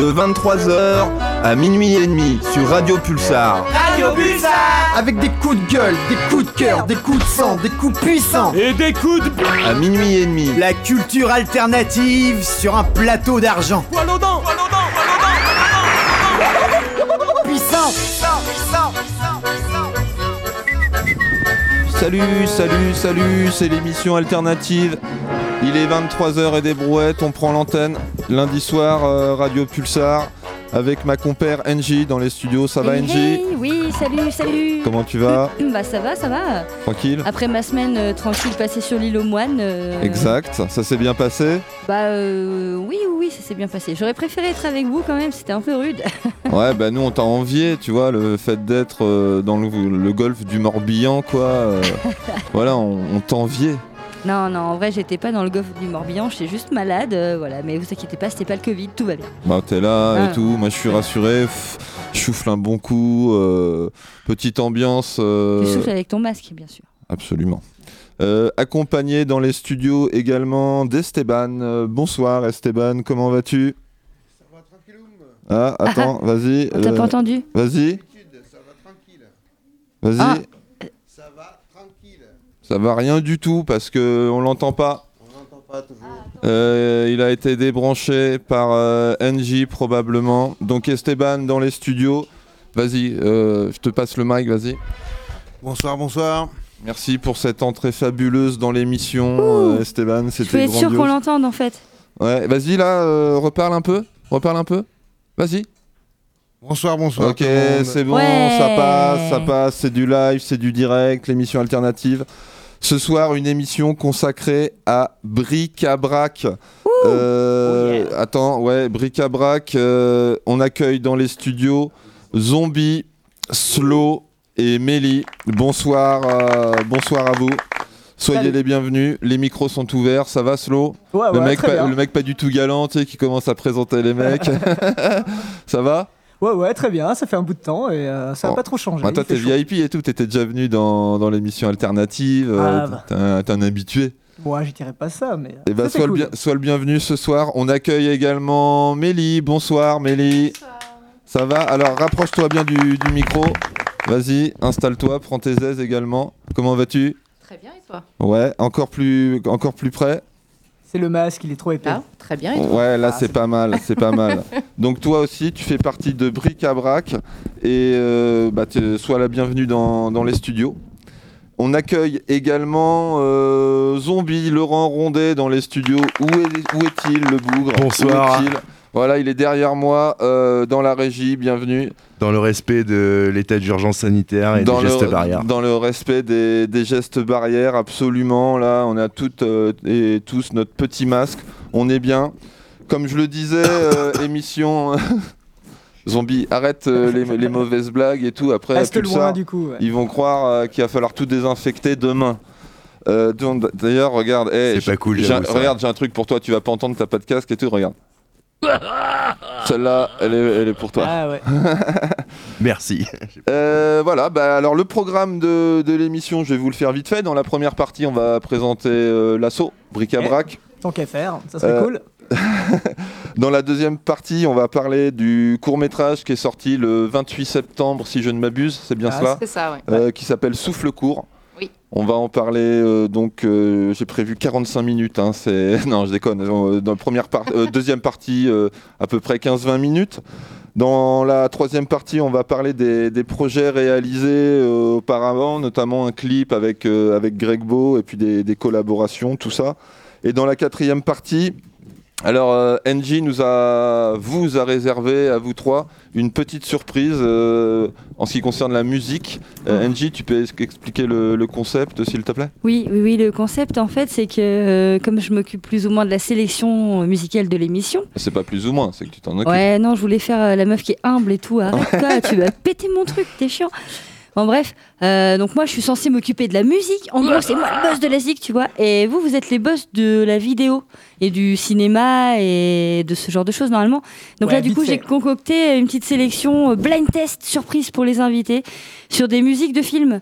de 23h à minuit et demi sur Radio Pulsar. Radio Pulsar Avec des coups de gueule, des coups de cœur, des coups de sang, des coups puissants Et des coups de... À minuit et demi. La culture alternative sur un plateau d'argent. Poil aux dents Poil aux dents Puissant Salut, salut, salut, c'est l'émission alternative. Il est 23h et des brouettes, on prend l'antenne. Lundi soir, euh, Radio Pulsar, avec ma compère NJ dans les studios. Ça va Hey, NJ hey, Oui, salut, salut. Comment tu vas Bah ça va, ça va. Tranquille Après ma semaine euh, tranquille passée sur l'île aux moines. euh, Exact, ça s'est bien passé Bah euh, oui, oui, ça s'est bien passé. J'aurais préféré être avec vous quand même, c'était un peu rude. Ouais, bah nous on t'a envié, tu vois, le fait d'être dans le, le golfe du Morbihan, quoi. voilà, on, on t'enviait. Non, non, en vrai, j'étais pas dans le golfe du Morbihan, j'étais juste malade, euh, voilà. Mais vous inquiétez pas, c'était pas le Covid, tout va bien. Bah t'es là Ah. et tout, moi je suis rassuré, je souffle un bon coup, euh, petite ambiance. euh, Tu souffles avec ton masque, bien sûr. Absolument. Euh, accompagné dans les studios également d'Esteban. Euh, bonsoir Esteban, comment vas-tu? Ah, attends, vas-y. On t'a euh, pas entendu? Vas-y. Vas-y. Ah. Ça va rien du tout parce que on l'entend pas. Euh, il a été débranché par euh, NJ probablement. Donc Esteban dans les studios. Vas-y, euh, je te passe le mic, vas-y. Bonsoir, bonsoir. Merci pour cette entrée fabuleuse dans l'émission, euh, Esteban. Je C'était peux être sûr qu'on grandiose. l'entende en fait. Ouais, vas-y là, euh, reparle un peu. Reparle un peu. Vas-y. Bonsoir, bonsoir. Ok, c'est bon, Ouais. ça passe, ça passe, c'est du live, c'est du direct, l'émission alternative. Ce soir, une émission consacrée à Bric-à-Brac. Euh, Attends, ouais, Bric-à-Brac, euh, on accueille dans les studios Zombie, Slow et Mélie. Bonsoir, euh, bonsoir à vous. Soyez Salut. les bienvenus, les micros sont ouverts, ça va Slow Ouais, le, ouais, mec pas, le mec pas du tout galant, tu sais, qui commence à présenter les mecs. ça va? Ouais, ouais, très bien. Ça fait un bout de temps et euh, ça n'a Bon. pas trop changé. Ah, Toi, t'es. VIP et tout, t'étais déjà venu dans, dans l'émission alternative, euh, Ah, bah. t'es un- habitué. Moi, je dirais pas ça, mais. Et bah, sois, le cool. bien- sois le bienvenu ce soir. On accueille également Mélie. Bonsoir Mélie. Ça va? Alors rapproche-toi bien du, du micro. Vas-y, installe-toi, prends tes aises également. Comment vas-tu? Très bien, et toi? Ouais, encore plus, encore plus près C'est le masque, il est trop épais. Là Très bien, et Ouais, là Ah, c'est pas mal, c'est pas mal. Donc toi aussi, tu fais partie de Bric à Brac et euh, bah, sois la bienvenue dans, dans les studios. On accueille également euh, Zombie Laurent Rondet dans les studios. Où est- où est-il le bougre? Bonsoir. Où Voilà, il est derrière moi euh, dans la régie. Bienvenue. Dans le respect de l'état d'urgence sanitaire et dans des gestes barrières. Dans le respect des, des gestes barrières, absolument. Là, on a toutes euh, et tous notre petit masque. On est bien. Comme je le disais, euh, émission. Zombie, arrête euh, les, les mauvaises blagues et tout. Après, Reste Pulsar, loin, du coup. ouais. ils vont croire euh, qu'il va falloir tout désinfecter demain. Euh, D'ailleurs, regarde, hey, C'est pas cool, regarde, j'ai un truc pour toi. Tu vas pas entendre, t'as pas de casque et tout. Regarde. Celle-là, elle est, elle est pour toi. Ah ouais. Merci. Euh, voilà, bah, alors le programme de, de l'émission, je vais vous le faire vite fait. Dans la première partie, on va présenter euh, l'assaut, bric-à-brac. Tant qu'à faire, ça serait Euh, cool. Dans la deuxième partie, on va parler du court-métrage qui est sorti le 28 septembre, si je ne m'abuse, c'est bien Ah, cela, C'est ça, ouais. euh, qui s'appelle Souffle court. On va en parler, euh, donc euh, j'ai prévu 45 minutes, hein, c'est... non je déconne, Euh, dans la première par- euh, deuxième partie, à peu près 15-20 minutes. Dans la troisième partie, on va parler des, projets réalisés auparavant, notamment un clip avec, avec Greg Beau et puis des collaborations, tout ça. Et dans la quatrième partie, alors euh, NG nous a, vous a réservé à vous trois une petite surprise euh, en ce qui concerne la musique. Euh, NG, tu peux expliquer le, le concept s'il te plaît? Oui, oui, oui, le concept en fait, c'est que euh, comme je m'occupe plus ou moins de la sélection musicale de l'émission, C'est pas plus ou moins, c'est que tu t'en occupes. Ouais, non, je voulais faire euh, la meuf qui est humble et tout. Arrête, toi, tu vas péter mon truc, t'es chiant. Bon, bref, euh, donc moi, je suis censée m'occuper de la musique. En gros, c'est moi le boss de la musique, tu vois. Et vous, vous êtes les boss de la vidéo et du cinéma et de ce genre de choses, normalement. Donc Ouais, là, du coup, j'ai concocté une petite sélection euh, blind test surprise pour les invités sur des musiques de films.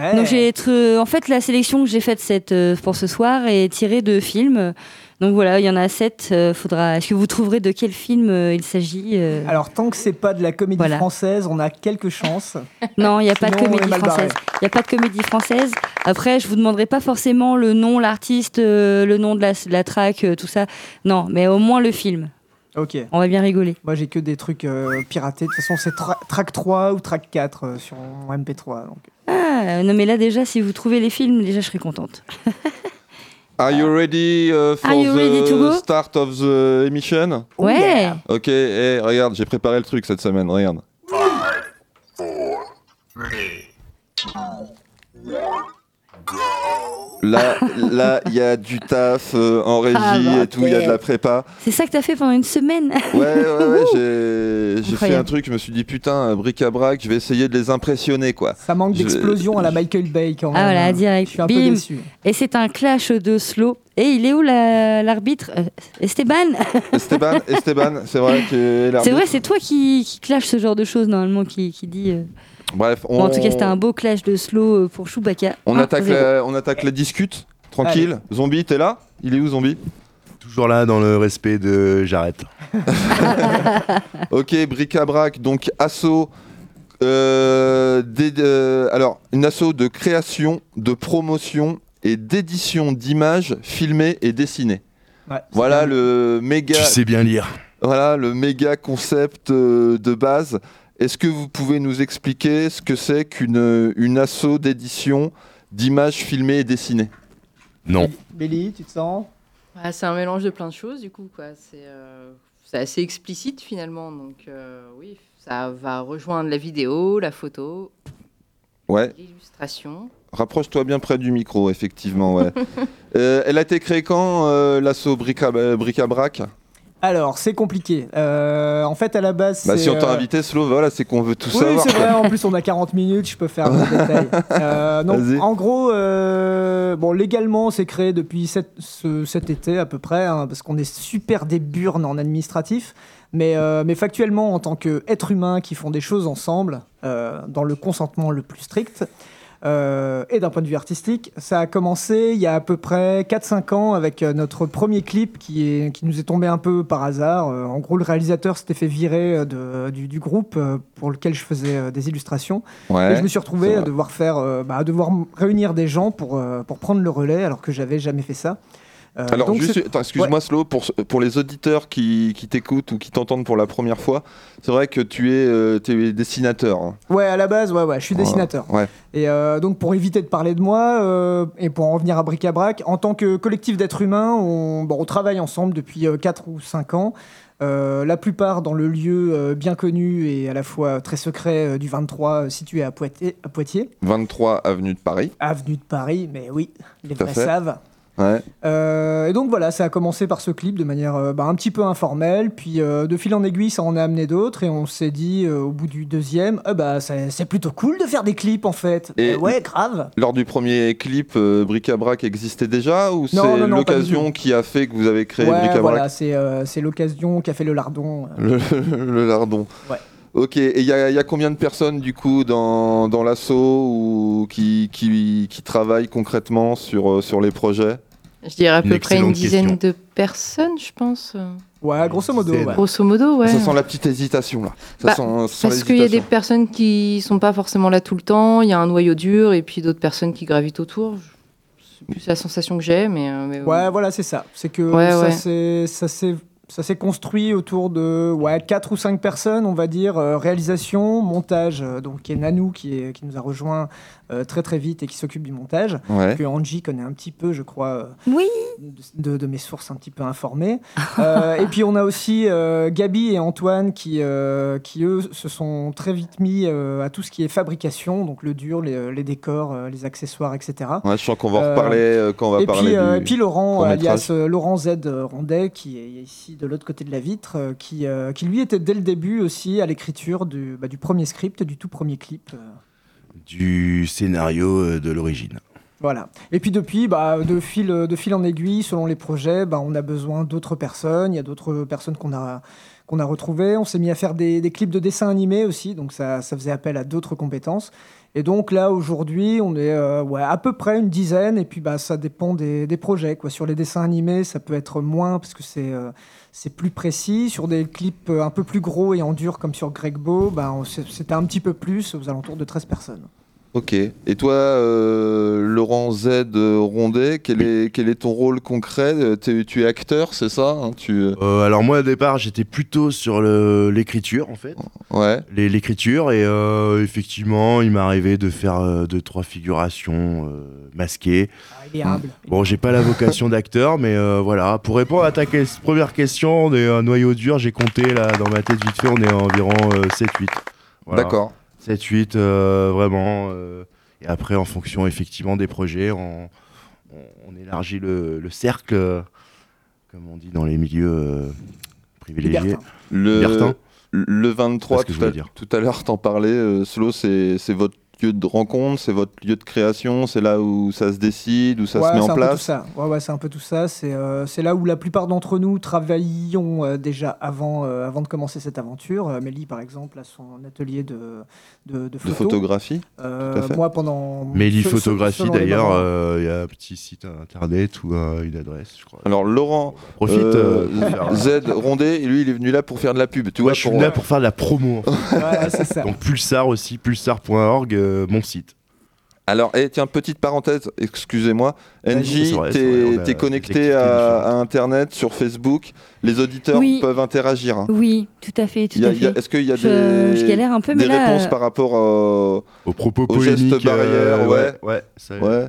Eh, Donc j'ai être, en fait la sélection que j'ai faite cette, euh, pour ce soir est tirée de films. Donc voilà, il y en a sept. euh, faudra. Est-ce que vous trouverez de quel film euh, il s'agit euh? Alors, tant que c'est pas de la comédie Voilà. française, on a quelques chances. Non, il n'y a pas de comédie française. Il n'y a pas de comédie française. Après, je vous demanderai pas forcément le nom, l'artiste, le nom de la, de la track, tout ça. Non, mais au moins le film. Ok. On va bien rigoler. Moi, j'ai que des trucs piratés. De toute façon, c'est tra- track 3 ou track 4 euh, sur mon MP3. Donc. Ah, non, mais là, déjà, si vous trouvez les films, déjà, je serai contente. Are you ready uh, for Are you ready to go? the start of the emission? Ouais. Ok, eh, regarde, j'ai préparé le truc cette semaine, regarde. Là, là, il y a du taf euh, en régie Ah, et tout, il y a de la prépa. C'est ça que t'as fait pendant une semaine. Ouais, ouais, ouais, j'ai fait un truc, je me suis dit putain, bric-à-brac, je vais essayer de les impressionner quoi. Ça manque Je- d'explosion à la Michael Bay quand même. Ah voilà, hein. direct. Je suis un peu Bim. déçu. Et c'est un clash de slow. Et il est où la- l'arbitre? Euh, Esteban? Esteban, Esteban, c'est vrai que C'est vrai, c'est toi qui, qui clash ce genre de choses normalement, qui, qui dit. euh, Bref, on, Bon, en tout cas, c'était un beau clash de slow euh, pour Chewbacca. on, Un attaque la, on attaque la discute, tranquille. Zombie, t'es là? Il est où Zombie? Toujours là dans le respect de j'arrête. Ok, bric-à-brac, donc assaut. euh, euh, alors, une assaut de création, de promotion et d'édition d'images filmées et dessinées. Ouais, Voilà le méga, Tu sais bien lire. voilà le méga concept euh, de base. Est-ce que vous pouvez nous expliquer ce que c'est qu'une une assaut d'édition d'images filmées et dessinées? Non. Béli, tu te sens? Ah, c'est un mélange de plein de choses, du coup. quoi. C'est euh, c'est assez explicite, finalement. Donc, euh, oui, ça va rejoindre la vidéo, la photo, Ouais, l'illustration. rapproche-toi bien près du micro, effectivement. Ouais. Euh, elle a été créée quand, euh, euh, bric-à-brac Alors, c'est compliqué. Euh, en fait, à la base, Bah, c'est, si on t'a euh, invité, Slow, voilà, c'est qu'on veut tout Oui, savoir. c'est quoi. vrai. En plus, on a 40 minutes, je peux faire un détail. Euh, donc, Vas-y. en gros, euh, bon, légalement, c'est créé depuis cet, ce- cet été à peu près, hein, parce qu'on est super des burnes en administratif. Mais, euh, mais factuellement, en tant qu'êtres humains qui font des choses ensemble, dans le consentement le plus strict, euh, et d'un point de vue artistique, ça a commencé il y a à peu près 4-5 ans avec euh, notre premier clip qui, est, qui nous est tombé un peu par hasard. Euh, en gros, le réalisateur s'était fait virer de- du, du groupe pour lequel je faisais des illustrations. Ouais, et je me suis retrouvé à vrai. devoir, faire, bah, à devoir réunir des gens pour, pour prendre le relais alors que j'avais jamais fait ça. Euh, Alors, excuse-moi, Slow, pour, pour les auditeurs qui, qui t'écoutent ou qui t'entendent pour la première fois, c'est vrai que tu es, euh, es dessinateur. hein. Ouais, à la base, ouais, ouais, je suis dessinateur. Ouais. Et euh, donc, pour éviter de parler de moi, euh, et pour en revenir à Bric-à-Brac, en tant que collectif d'êtres humains, on, bon, on travaille ensemble depuis 4 ou 5 ans. La plupart dans le lieu bien connu et à la fois très secret du 23, euh, situé à Poitiers, à Poitiers, 23 avenue de Paris. avenue de Paris, mais oui, les vrais savent. Ouais. Euh, et donc voilà, ça a commencé par ce clip de manière euh, bah, un petit peu informelle, puis euh, de fil en aiguille, ça en a amené d'autres, et on s'est dit au bout du deuxième, ah bah c'est plutôt cool de faire des clips en fait. Et- ouais, grave. Lors du premier clip, Bric-à-Brac existait déjà ou c'est l'occasion qui a fait que vous avez créé ouais, Bric-à-Brac voilà, c'est c'est l'occasion qui a fait le lardon. le, le lardon. Ouais. Ok, et il y, a- il y a combien de personnes du coup dans, dans l'assaut ou qui, qui, qui travaillent concrètement sur, sur les projets? Je dirais à Une peu près une dizaine question. de personnes, je pense. Ouais, grosso modo. ouais. Grosso modo, ouais. Ça sent la petite hésitation là. Ça Bah, sent, ça sent Parce qu'il y a des personnes qui sont pas forcément là tout le temps, il y a un noyau dur et puis d'autres personnes qui gravitent autour. C'est plus la sensation que j'ai, mais, euh, mais Ouais, voilà, c'est ça. C'est que Ouais, ça ouais. s'est- ça s'est ça s'est construit autour de ouais, 4 ou 5 personnes, on va dire, euh, réalisation, montage, euh, donc qui est Nanou qui, est, qui nous a rejoint euh, très très vite et qui s'occupe du montage, Ouais. que Angie connaît un petit peu, je crois, euh, Oui. de, de mes sources un petit peu informées. Euh, et puis on a aussi euh, Gabi et Antoine qui, euh, qui eux se sont très vite mis euh, à tout ce qui est fabrication, donc le dur, les, les décors, euh, les accessoires, etc. Ouais, je sens qu'on va en reparler euh, quand on va Et parler puis, euh, du... et puis Laurent, alias euh, Laurent Z Rondet, qui est ici de l'autre côté de la vitre, euh, qui, euh, qui lui était dès le début aussi à l'écriture du, bah, du premier script, du tout premier clip. Euh, Du scénario euh, de l'origine. Voilà. Et puis depuis, bah, de, fil, de fil en aiguille, selon les projets, bah, on a besoin d'autres personnes. Il y a d'autres personnes qu'on a, retrouvés. On s'est mis à faire des, clips de dessins animés aussi, donc ça, faisait appel à d'autres compétences. Et donc là, aujourd'hui, on est euh, à peu près une dizaine, et puis bah, ça dépend des, projets. Sur les dessins animés, ça peut être moins, parce que c'est euh, c'est plus précis. Sur des clips euh, un peu plus gros et en dur, comme sur Greg Beau, c'est- c'était un petit peu plus, aux alentours de 13 personnes. Ok. Et toi, euh, Laurent Z euh, Rondet, quel est, quel est ton rôle concret? Euh, Tu es acteur, c'est ça hein, tu... Euh, alors moi au départ j'étais plutôt sur l'écriture en fait, Ouais. L'écriture et euh, effectivement il m'est arrivé de faire euh, deux trois figurations euh, masquées. Ah, il est humble. Bon j'ai pas la vocation d'acteur mais euh, voilà pour répondre à ta première question on est un noyau dur j'ai compté là dans ma tête vite fait on est à environ 7-8. D'accord. 7-8 euh, vraiment euh, et après en fonction effectivement des projets on, on- on élargit le, le cercle euh, comme on dit dans les milieux euh, privilégiés. Le, Libertin. le 23, C'est ce que je tout, à, voulais dire. tout à l'heure, t'en parlais, euh, Slo, c'est c'est votre lieu de rencontre, c'est votre lieu de création, c'est là où ça se décide, où ça Ouais, se met c'est en un peu tout place. ça. Ouais, ouais, c'est un peu tout ça. C'est euh, c'est là où la plupart d'entre nous travaillions euh, déjà avant, euh, avant de commencer cette aventure. Euh, Mélie, par exemple, a son atelier de, de, de De photo. photographie. Euh, moi, pendant. Mélie Photographie d'ailleurs, euh, il y a un petit site internet ou euh, une adresse, je crois. Alors, Laurent Profite. Z Rondet, lui, il est venu là pour faire de la pub. Tu vois, je suis pour- là pour faire de la promo. en fait. Ouais, c'est ça. Donc Pulsar aussi, pulsar.org, euh, mon site. Alors, eh, tiens, petite parenthèse, excusez-moi. NJ, t'es connecté à, Internet, sur Facebook. Les auditeurs Oui. peuvent interagir. hein. Oui, tout à fait, tout Il y a- à il y a- fait. Est-ce qu'il y a Je, des, je galère un peu, des mais là. réponses euh, par rapport. Aux propos Aux gestes barrières, ouais. ouais. ça- Ouais.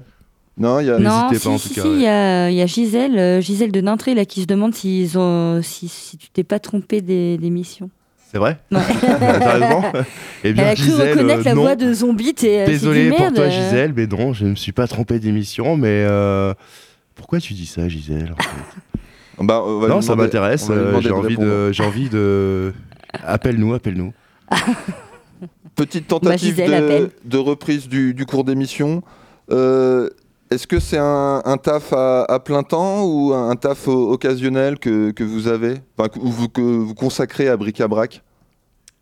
Non, il y a... Non, N'hésitez si, pas, en si, tout cas, si, ouais. il y, a, il y a Gisèle, euh, Gisèle de Nintré là, qui se demande s'ils ont, si, si tu t'es pas trompé des- d'émission. C'est vrai Ouais. Sérieusement Eh Elle a cru Gisèle, reconnaître euh, la non. voix de Zombie. t'es- s'est Désolé dit, pour toi, euh, Gisèle, mais non, je ne me suis pas trompé d'émission. Mais euh, pourquoi tu dis ça, Gisèle en fait? Bah, on va lui Non, ça m'intéresse. euh, J'ai envie de, j'ai envie de. Appelle-nous, appelle-nous. Petite tentative Gisèle de, appelle. de reprise du, du cours d'émission. Euh, Est-ce que c'est un, un taf à, à plein temps ou un taf occasionnel que, que vous avez? Enfin, que, ou vous, que vous consacrez à bric-à-brac?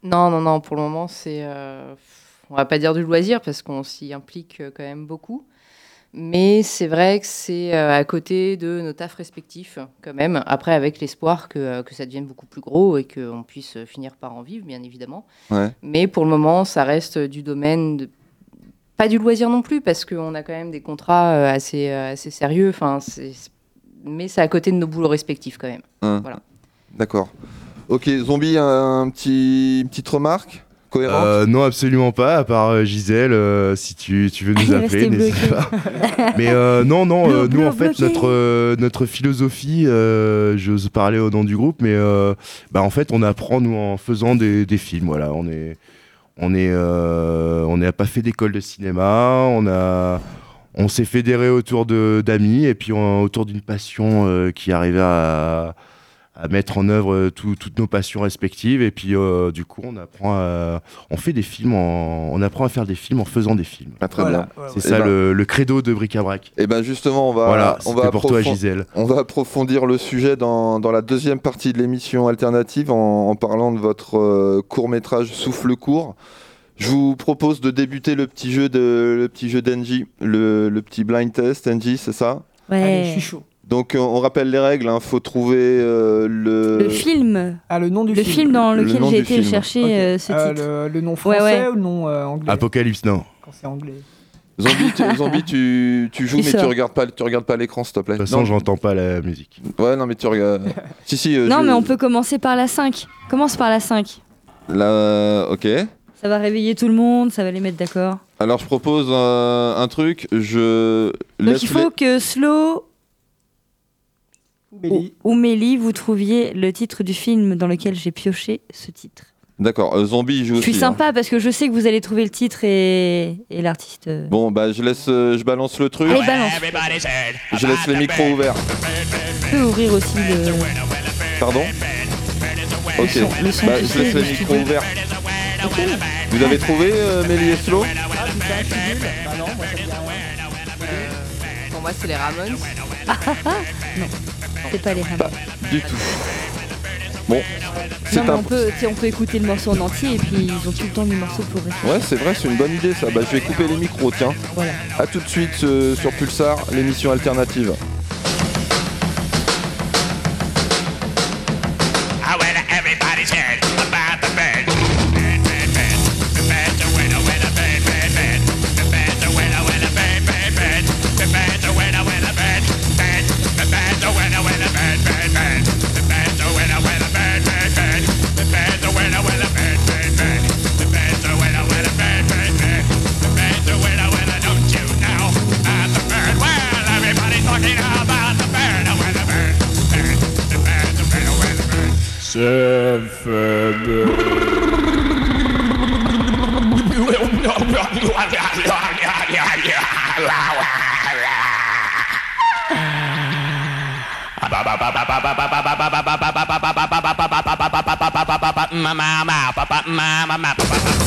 Non, non, non, pour le moment, c'est. euh, on va pas dire du loisir parce qu'on s'y implique euh, quand même beaucoup. Mais c'est vrai que c'est euh, à côté de nos tafs respectifs, quand même. Après, avec l'espoir que, euh, que ça devienne beaucoup plus gros et qu'on puisse finir par en vivre, bien évidemment. Ouais. Mais pour le moment, ça reste du domaine de. Pas du loisir non plus, parce qu'on a quand même des contrats euh, assez, euh, assez sérieux. Enfin, mais c'est à côté de nos boulots respectifs, quand même. Hein. Voilà. D'accord. Ok, Zombie, un, un petit, une petite remarque cohérente Euh, non, absolument pas, à part euh, Gisèle, euh, si tu, tu veux nous appeler, n'hésite pas. Mais euh, non, non, euh, nous en fait, bloqué. notre, euh, notre philosophie, euh, j'ose parler au nom du groupe, mais euh, bah, en fait, on apprend, nous, en faisant des, des films. Voilà, on est. On est, euh, on n'a pas fait d'école de cinéma, on a, on s'est fédéré autour de d'amis et puis autour d'une passion euh, qui arrivait à, à mettre en œuvre euh, tout- toutes nos passions respectives et puis euh, du coup on apprend à, on fait des films en- on apprend à faire des films en faisant des films Ah, Très Voilà, bien. c'est ça Eh ben- le, le credo de bric-à-brac Et ben justement, on va, voilà on va, pour toi Gisèle on va approfondir le sujet dans, dans la deuxième partie de l'émission alternative en, en parlant de votre court métrage Souffle court. Je vous propose de débuter le petit jeu de le petit jeu d'Engie, le, le petit blind test. Engie, c'est ça? Allez, Ouais. je suis chaud. Donc euh, on rappelle les règles. Il faut trouver euh, le, Le film. Ah, le nom du Le film dans Le lequel j'ai été film. chercher euh, ce Euh, titre. le, le nom français ouais. ou le nom euh, anglais Apocalypse non Quand c'est anglais. Zombie. Tu, Zombie, tu, tu joues mais tu regardes pas, tu regardes pas l'écran s'il te plaît. de toute façon j'entends pas la musique Ouais, non mais tu regardes. si si. euh, Non, je- mais on peut commencer par la 5. Commence par la 5. Là, ok. Ça va réveiller tout le monde, ça va les mettre d'accord. Alors je propose un, un truc. Je Donc il faut que Slow ou, Mélie. ou Mélie, vous trouviez le titre du film dans lequel j'ai pioché ce titre. D'accord. euh, zombie, joue Je suis hein. sympa parce que je sais que vous allez trouver le titre et, et l'artiste. euh. Bon bah je laisse, euh, je balance le truc. Allez, balance. Je laisse les micros ouverts. Tu peux ouvrir aussi le. Pardon Ok. le son Bah, je laisse les micros ouverts. Vous avez trouvé euh, Mélie et Flo Pour moi, c'est les Ramones. C'est pas les Ramones. Du tout. Bon, c'est Non, mais un. on, peut, on peut écouter le morceau en entier et puis ils ont tout le temps mis le morceau pour rester. Ouais, c'est vrai, c'est une bonne idée ça. Bah, je vais couper les micros, tiens. Voilà. A tout de suite euh, sur Pulsar, l'émission alternative. ma ma ma pa pa ma ma ma pa pa.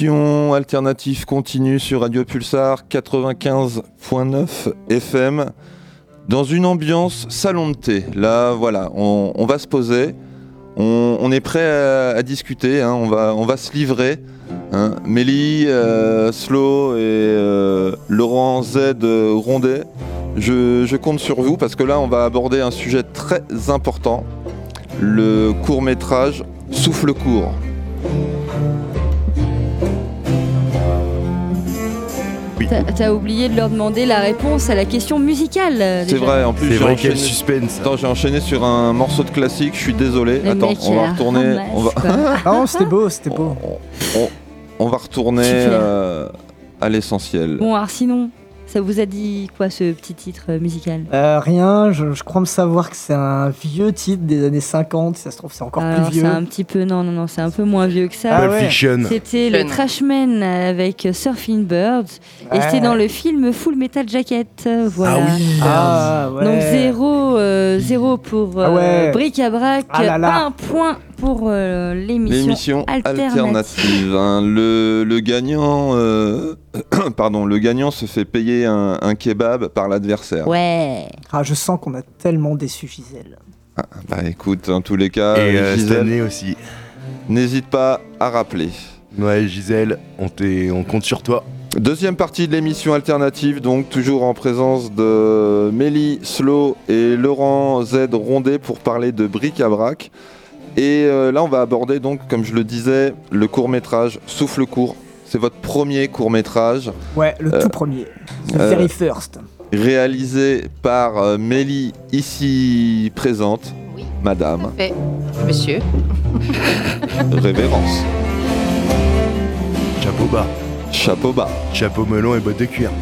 L'émission alternative continue sur Radio Pulsar 95.9 FM dans une ambiance salon de thé. Là, voilà, on, va se poser, on, est prêt à, discuter, hein, on, va, on va se livrer. Hein. Mélie, euh, Slow et euh, Laurent Z Rondet, je, je compte sur vous parce que là, on va aborder un sujet très important le court métrage Souffle court. T'as oublié de leur demander la réponse à la question musicale. euh, C'est vrai, en plus C'est j'ai vrai enchaîné... quel suspense. Attends, j'ai enchaîné sur un morceau de classique, je suis désolé. Le Attends, on va retourner. ramasse, On va. Ah non, c'était beau, c'était beau. on, on va retourner euh, à l'essentiel. Bon, alors sinon, ça vous a dit quoi ce petit titre euh, musical? Euh, rien, je, je crois me savoir que c'est un vieux titre des années 50, si ça se trouve c'est encore Alors, plus c'est vieux. un petit peu, non, non, non, c'est un peu moins vieux que ça. Ah ouais. C'était le. Trashman avec Surfing Birds et c'était dans le film Full Metal Jacket. euh, Voilà. Ah oui. Ah ouais. Donc zéro, euh, zéro pour euh, Ah ouais. Bric à Brac, Ah là là. un point pour euh, l'émission. L'émission alternative. alternative. hein. Le, le gagnant, euh, pardon, le gagnant se fait payer un, un kebab par l'adversaire. Ouais. Ah, je sens qu'on a tellement déçu Gisèle. Bah écoute, en tous les cas, Et euh, cette Gisèle, année aussi. n'hésite pas à rappeler. Ouais, Gisèle, on, on compte sur toi. Deuxième partie de l'émission alternative, donc toujours en présence de Mélie Slow et Laurent Z Rondet pour parler de bric à brac. Et euh, là, on va aborder donc, comme je le disais, le court métrage Souffle court. C'est votre premier court métrage Ouais, le Euh, tout premier. The euh, very first. réalisé par euh, Mélie ici présente, Oui. Madame Fait. Monsieur. Révérence. Chapeau bas. Chapeau bas. Chapeau melon et bottes de cuir.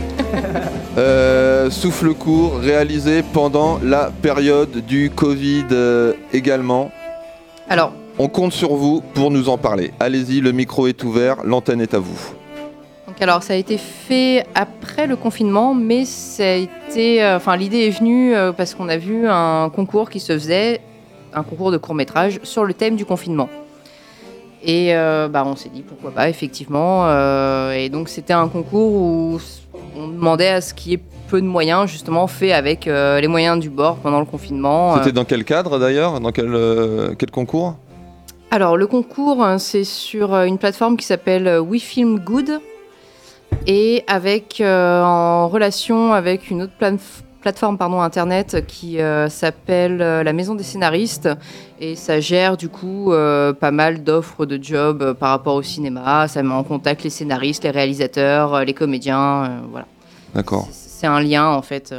Euh, souffle court, réalisé pendant la période du Covid euh, également. Alors, On compte sur vous pour nous en parler. Allez-y, le micro est ouvert, l'antenne est à vous. donc alors, ça a été fait après le confinement, mais ça a été, euh, enfin, l'idée est venue euh, parce qu'on a vu un concours qui se faisait, un concours de court métrage sur le thème du confinement. Et euh, bah, on s'est dit pourquoi pas, effectivement. et donc, c'était un concours où on demandait à ce qu'il y ait peu de moyens, justement, fait avec euh, les moyens du bord pendant le confinement. C'était dans quel cadre d'ailleurs? Dans quel, euh, quel concours? Alors, le concours, hein, c'est sur euh, une plateforme qui s'appelle euh, We Film Good et avec, euh, en relation avec une autre plane- plateforme pardon, internet qui euh, s'appelle euh, la Maison des scénaristes et ça gère du coup euh, pas mal d'offres de jobs par rapport au cinéma. Ça met en contact les scénaristes, les réalisateurs, les comédiens. voilà. D'accord. C'est un lien en fait.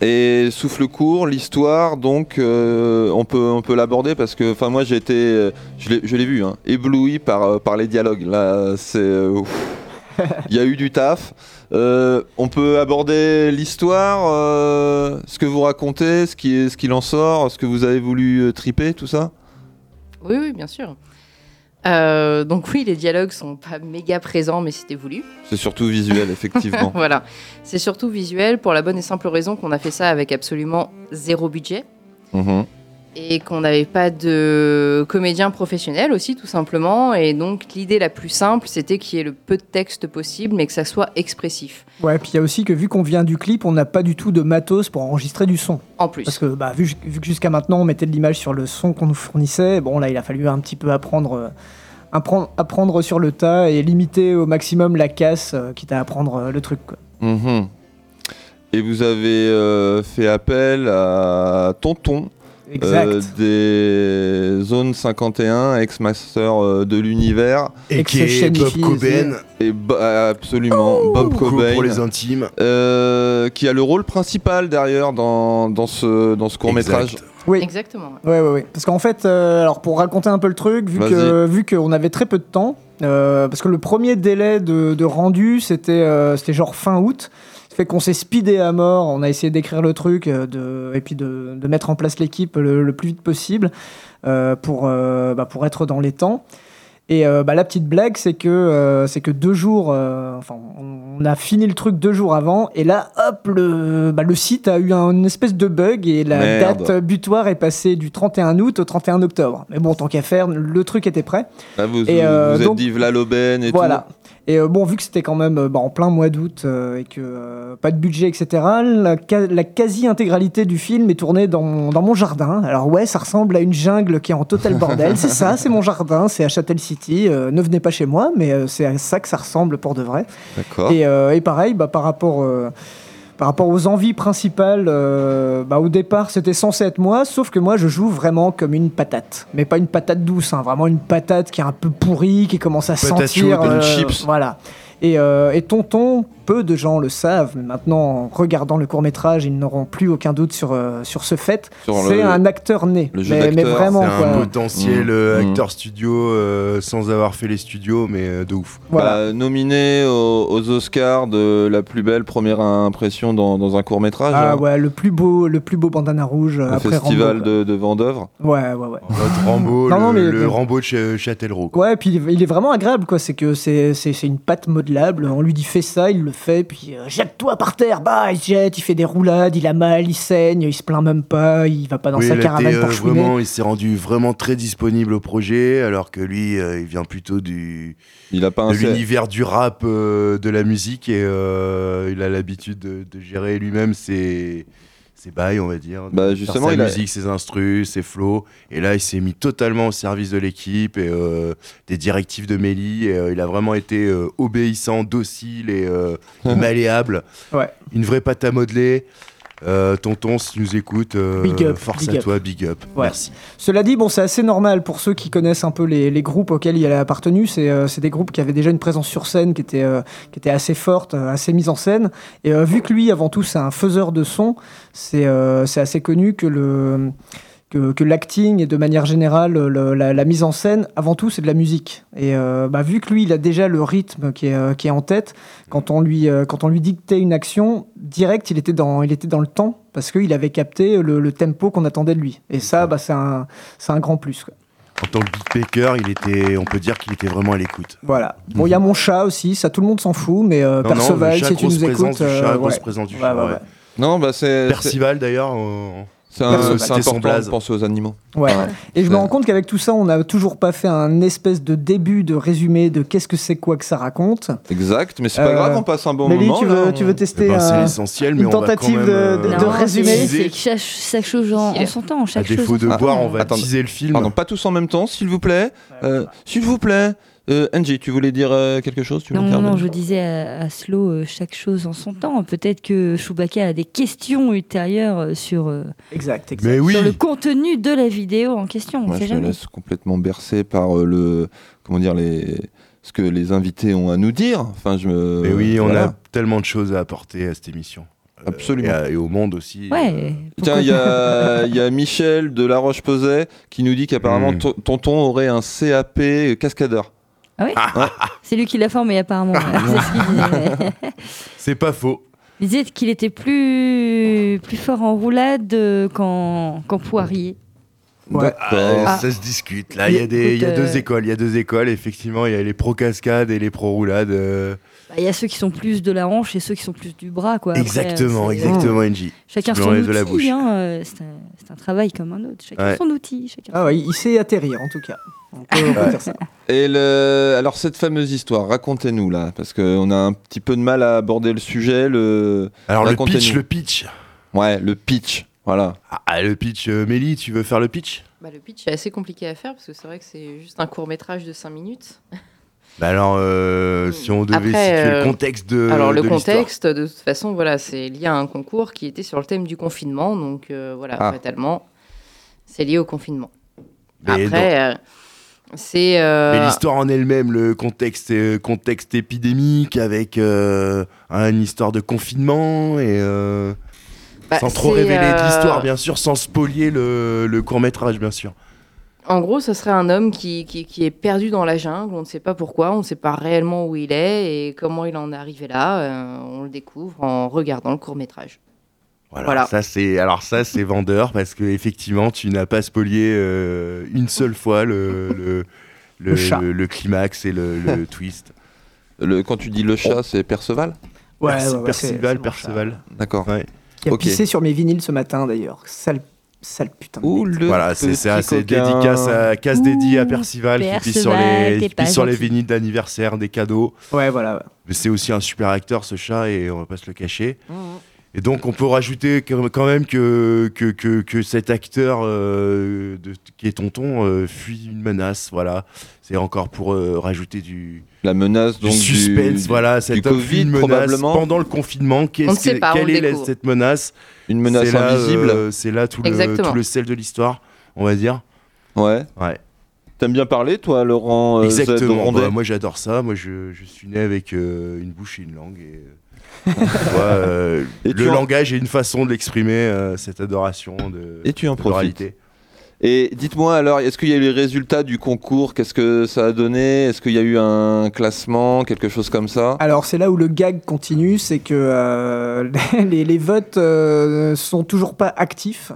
Et souffle court, l'histoire, donc on peut on peut l'aborder parce que enfin moi j'ai été je l'ai vu hein, ébloui par par les dialogues. Là c'est. il y a eu du taf. Euh, on peut aborder l'histoire, euh, ce que vous racontez, ce qui est ce qu'il en sort, ce que vous avez voulu euh, triper, tout ça? Oui, oui, bien sûr. Euh, donc oui, les dialogues sont pas méga présents, mais c'était voulu. C'est surtout visuel effectivement. voilà, c'est surtout visuel pour la bonne et simple raison qu'on a fait ça avec absolument zéro budget Mhm. Et qu'on n'avait pas de comédien professionnel aussi tout simplement. Et donc l'idée la plus simple, c'était qu'il y ait le peu de texte possible, mais que ça soit expressif. Ouais, puis il y a aussi que vu qu'on vient du clip, on n'a pas du tout de matos pour enregistrer du son. En plus. Parce que bah, vu, vu que jusqu'à maintenant on mettait de l'image sur le son qu'on nous fournissait, bon là il a fallu un petit peu apprendre, euh, apprendre, apprendre sur le tas et limiter au maximum la casse, euh, quitte à apprendre euh, le truc. quoi. Mhm. Et vous avez euh, fait appel à Tonton. Exact. euh, des zones 51, ex-master euh, de l'univers. Et qui est Bob Cobain, Et bo- absolument, Bob cool Cobain. pour les intimes. euh, qui a le rôle principal derrière dans, dans ce, dans ce court métrage. Exact. Oui. Exactement. Ouais, ouais, ouais. Parce qu'en fait, euh, alors pour raconter un peu le truc, vu que vu qu'on avait très peu de temps, euh, parce que le premier délai de, de rendu, c'était euh, c'était genre fin août. Fait qu'on s'est speedé à mort. On a essayé d'écrire le truc euh, de, et puis de, de mettre en place l'équipe le, le plus vite possible euh, pour euh, bah, pour être dans les temps. Et euh, bah, la petite blague, c'est que, c'est que deux jours, enfin, on a fini le truc deux jours avant, et là, hop, le, bah, le site a eu un- une espèce de bug, et la Merde. date butoir est passée du 31 août au 31 octobre. Mais bon, tant qu'à faire, le truc était prêt. Là, vous Et, vous, vous êtes donc- dit l'aubaine et voilà. Et euh, bon, vu que c'était quand même euh, bah, en plein mois d'août euh, et que pas de budget, etc., la, quasi-intégralité du film est tournée dans, mon- dans mon jardin. Alors ouais, ça ressemble à une jungle qui est en total bordel. c'est ça, c'est mon jardin, c'est à Châtel City. Ne venez pas chez moi, mais c'est à ça que ça ressemble pour de vrai. D'accord. Et, et pareil, bah, par rapport... par rapport aux envies principales, euh, bah, au départ c'était censé être moi, sauf que moi je joue vraiment comme une patate. Mais pas une patate douce, hein, vraiment une patate qui est un peu pourrie, qui commence à sentir. euh, chips. Voilà. Et, euh, et Tonton, peu de gens le savent, mais maintenant en regardant le court métrage, ils n'auront plus aucun doute sur, euh, sur ce fait. C'est le- un acteur né. le jeu mais, vraiment C'est quoi. un potentiel Mmh. euh, Mmh. acteur studio euh, sans avoir fait les studios, mais euh, de ouf. Voilà. Bah, nominé aux, aux Oscars de la plus belle première impression dans, dans un court métrage. Ah ouais, le plus beau, le plus beau bandana rouge après festival Rambo, de, de Vendœuvre. Ouais, ouais, ouais. Notre Rambo, Non, le, non, mais- le mais- Rambo de Ch- Châtellerault. quoi. Ouais, puis il est- vraiment agréable, quoi. C'est que c'est une pâte modelable. On lui dit fais ça, il le fait, puis euh, jette-toi par terre, bah, il se jette, il fait des roulades, il a mal, il saigne, il se plaint même pas, il va pas dans Oui, sa caravane euh, pour chouiner. vraiment, il s'est rendu vraiment très disponible au projet, alors que lui, euh, il vient plutôt du, Il a pas un de l'univers du rap, euh, de la musique, et euh, il a l'habitude de, de gérer lui-même ses, ses bails, on va dire. de Bah, justement, sa il a- musique, ses instrus, ses flows. Et là, il s'est mis totalement au service de l'équipe et euh, des directives de Mélie. Et, euh, il a vraiment été euh, obéissant, docile et euh, malléable. Ouais. Une vraie pâte à modeler. Euh, tonton, si tu nous écoutes, euh, Big up, force big à up. toi, big up. Ouais. Merci. Cela dit, bon, c'est assez normal pour ceux qui connaissent un peu les, les groupes auxquels il a appartenu. C'est euh, c'est des groupes qui avaient déjà une présence sur scène qui était, euh, qui était assez forte, assez mise en scène. Et euh, vu que lui, avant tout, c'est un faiseur de son, c'est euh, c'est assez connu que le que, que l'acting et de manière générale le- la, la mise en scène, avant tout, c'est de la musique. Et euh, bah, vu que lui, il a déjà le rythme qui est, euh, qui est en tête, quand on lui, euh, quand on lui dictait une action, direct, il était dans, il était dans le temps parce qu'il avait capté le, le tempo qu'on attendait de lui. Et ça, bah, c'est un, c'est un grand plus. quoi. En tant que beatmaker, il était, on peut dire qu'il était vraiment à l'écoute. Voilà. Bon, il y a mon chat aussi, ça tout le monde s'en fout, mais euh, Non, non, Perceval, chat, si tu nous présence écoutes, du chat, ouais. du Ouais, chat, ouais. Non, bah c'est. c'est- Percival d'ailleurs. euh, C'est son important blaze. de penser aux animaux. Ouais. Et je me rends compte qu'avec tout ça, on n'a toujours pas fait un espèce de début de résumé de qu'est-ce que c'est quoi que ça raconte. Exact, mais c'est pas Euh, grave, on passe un bon Mélie, moment. tu veux, tu veux eh tester ben, l'essentiel, une mais on va quand tentative même, de- euh, de- Non, de résumer. c'est- chaque, chaque chose en, en son temps, À chaque défaut chose de en boire, on va Attends, teaser le film. Pardon, pas tous en même temps, s'il vous plaît. Euh, s'il vous plaît, Euh, Angie, tu voulais dire euh, quelque chose? Tu Non, non, je disais à, à Slow euh, chaque chose en son temps. Peut-être que Chewbacca a des questions ultérieures sur, euh, Exact, exact. Mais oui, sur le contenu de la vidéo en question. On Moi, je me jamais. laisse complètement bercé par euh, le comment dire les ce que les invités ont à nous dire. Enfin, je me. mais oui, on voilà. a tellement de choses à apporter à cette émission. Absolument. et, à- et au monde aussi. Ouais. Tiens, il y a, il y a Michel de La Roche-Posay qui nous dit qu'apparemment Mm. ton- Tonton aurait un CAP cascadeur. Ah oui C'est lui qui l'a formé apparemment. C'est ce qu'il disait. C'est pas faux. Il disait qu'il était plus, plus fort en roulade euh, qu'en qu'en poirier. Ouais. Euh, Ah. Ça se discute. Là, il y a, des, il y a deux euh, écoles. Il y a deux écoles. Effectivement, il y a les pro cascades et les pro roulades. euh, Il y a ceux qui sont plus de la hanche et ceux qui sont plus du bras. Quoi. Après, exactement, exactement, NJ. Chacun son la outil. bouche. hein, euh, C'est un, c'est un travail comme un autre. Chacun Ouais. son outil. Chacun Ah ouais, il sait atterrir en tout cas. On peut, on peut Ouais. dire ça. Et le, alors cette fameuse histoire, racontez-nous là, parce qu'on a un petit peu de mal à aborder le sujet. Le, Alors le pitch, le pitch. ouais, le pitch. Voilà. Ah, le pitch. euh, Mélie, tu veux faire le pitch? Bah, le pitch est assez compliqué à faire parce que c'est vrai que c'est juste un court métrage de 5 minutes. Bah alors, euh, si on devait Après, situer euh, le contexte de Alors le de contexte, de toute façon, voilà, c'est lié à un concours qui était sur le thème du confinement, donc euh, voilà, Ah. fatalement, c'est lié au confinement. Mais Après, euh, c'est euh, Mais l'histoire en elle-même, le contexte, euh, contexte épidémique avec euh, une histoire de confinement et euh, bah, sans trop révéler de euh, l'histoire, bien sûr, sans spolier le, le court métrage, bien sûr. En gros, ce serait un homme qui, qui, qui est perdu dans la jungle, on ne sait pas pourquoi, on ne sait pas réellement où il est et comment il en est arrivé là. euh, on le découvre en regardant le court métrage. Voilà, Voilà. Ça c'est alors ça c'est vendeur parce que effectivement tu n'as pas spolié euh, une seule fois le le, Le le- le climax et le, le twist. Le, quand tu dis le chat, c'est Perceval? Ouais, Perce- ouais, Percival. Perceval. D'accord. Ouais. Qui a pissé sur mes vinyles ce matin d'ailleurs. Sale, sale putain de Ouh, le Voilà, c'est assez dédicace à casse dédié à Percival qui pisse sur les qui pisse sur les vinyles d'anniversaire, des cadeaux. Ouais, voilà. ouais. Mais c'est aussi un super acteur ce chat et on va pas se le cacher. Et donc on peut rajouter quand même que, que, que, que cet acteur euh, de, qui est tonton euh, fuit une menace. Voilà, c'est encore pour euh, rajouter du, La menace du suspense. du- voilà, cet du homme fuit Covid menace probablement. pendant le confinement. On ne Qu'est-ce sait pas, on quelle le est la- cette menace? Une menace invisible. euh, C'est là tout le, Exactement. tout le sel de l'histoire, on va dire. Ouais. Ouais. T'aimes bien parler, toi, Laurent Z. Exactement. Bah, moi, j'adore ça. Moi, je, je suis né avec euh, une bouche et une langue. Et, euh, tu vois, euh, Et le en- langage est une façon de l'exprimer, euh, cette adoration de, Et tu en profites. Et dites-moi alors, est-ce qu'il y a eu les résultats du concours? Qu'est-ce que ça a donné? Est-ce qu'il y a eu un classement, quelque chose comme ça? Alors c'est là où le gag continue, c'est que euh, les, les votes euh, sont toujours pas actifs.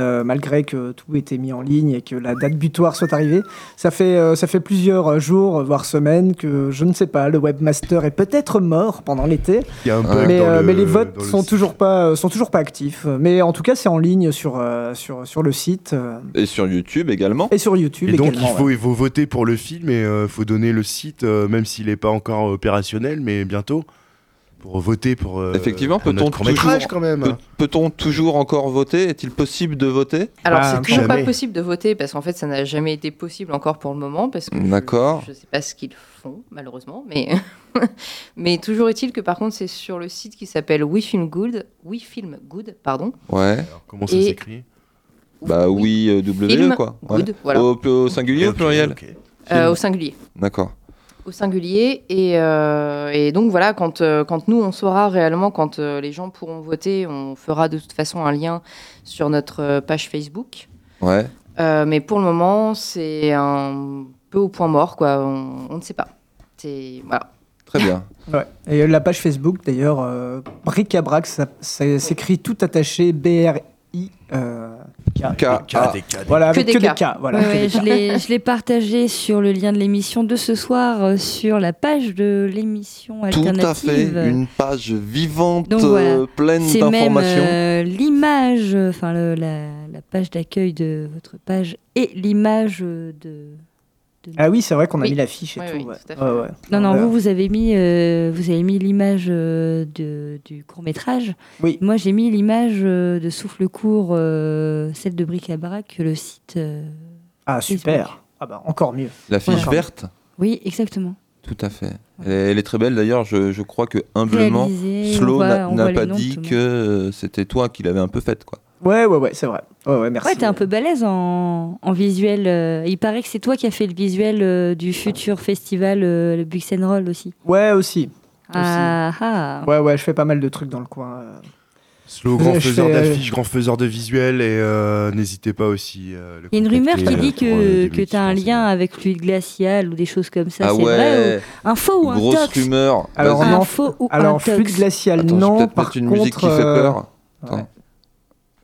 Euh, malgré que tout était mis en ligne et que la date butoir soit arrivée. Ça fait, euh, ça fait plusieurs jours, voire semaines, que je ne sais pas, le webmaster est peut-être mort pendant l'été, Il y a un bug mais, dans euh, le- mais les votes le sont site. toujours, pas, sont toujours pas actifs. Mais en tout cas, c'est en ligne sur, euh, sur, sur le site Et sur YouTube également et sur YouTube Et donc, également. il faut, ouais. il faut voter pour le film et il faut donner le site, euh, même s'il n'est pas encore opérationnel, mais bientôt, pour voter pour, euh, Effectivement, peut-on toujours- quand même. Peut- Peut-on toujours encore voter? Est-il possible de voter? Alors, Bah, c'est toujours pas possible de voter parce qu'en fait, ça n'a jamais été possible encore pour le moment parce que je- D'accord. je ne sais pas ce qu'ils font, malheureusement. Mais, mais toujours est-il que par contre, c'est sur le site qui s'appelle We Film Good, We Film Good, pardon. Ouais. Alors, comment ça s'écrit? Bah oui, euh, W quoi. Good, Ouais. voilà. Au, au singulier ou au pluriel? Euh, au singulier. D'accord. Au singulier. Et, euh, et donc voilà, quand, euh, quand nous, on saura réellement, quand euh, les gens pourront voter, on fera de toute façon un lien sur notre page Facebook. Ouais. Euh, mais pour le moment, c'est un peu au point mort, quoi. On, on ne sait pas. C'est voilà. Très bien. Ouais. Et la page Facebook, d'ailleurs, euh, Bric-à-Brac, ça, ça s'écrit tout attaché B-R-I. euh, K. K. K, Ah, Voilà, Que avec des que des cas. cas. Voilà, Ouais, je l'ai je l'ai partagé sur le lien de l'émission de ce soir euh, sur la page de l'émission Tout à alternative. fait. Une page vivante, Donc voilà. euh, pleine C'est même d'informations. euh, l'image, enfin la, la page d'accueil de votre page et l'image de. De- Ah oui, c'est vrai qu'on a Oui. mis l'affiche et Oui, tout. oui, ouais. Ouais, ouais. Non, non, vous, vous avez mis, euh, vous avez mis l'image euh, de, du court métrage. Oui. Moi, j'ai mis l'image euh, de Souffle court, euh, celle de Bric à Brac, le site. euh, Ah, super. Ah bah, encore mieux. La fiche Voilà. verte Oui, exactement. Tout à fait. Elle est, elle est très belle d'ailleurs. Je, je crois que humblement, Réalisé, Slow n'a pas dit que c'était toi qui l'avais un peu faite, quoi. Ouais, ouais, ouais, c'est vrai. Ouais, ouais, merci. Ouais, t'es un peu balèze en, en visuel. euh, Il paraît que c'est toi qui as fait le visuel euh, du futur festival, euh, le Buxenroll aussi. Ouais, aussi. Ah ah. Ouais, ouais, je fais pas mal de trucs dans le coin. euh. Slow, grand faiseur fais, euh, d'affiches, grand faiseur de visuels, et euh, n'hésitez pas aussi. euh, Il y a une rumeur qui dit que, que t'as un lien avec fluide glacial ou des choses comme ça. ah c'est ouais, vrai ou... Un faux ou un grosse tox rumeur. Alors, Un faux ou un Alors, tox fluide glacial, Attends, non. peut-être Par mettre une contre, musique qui fait peur. Attends.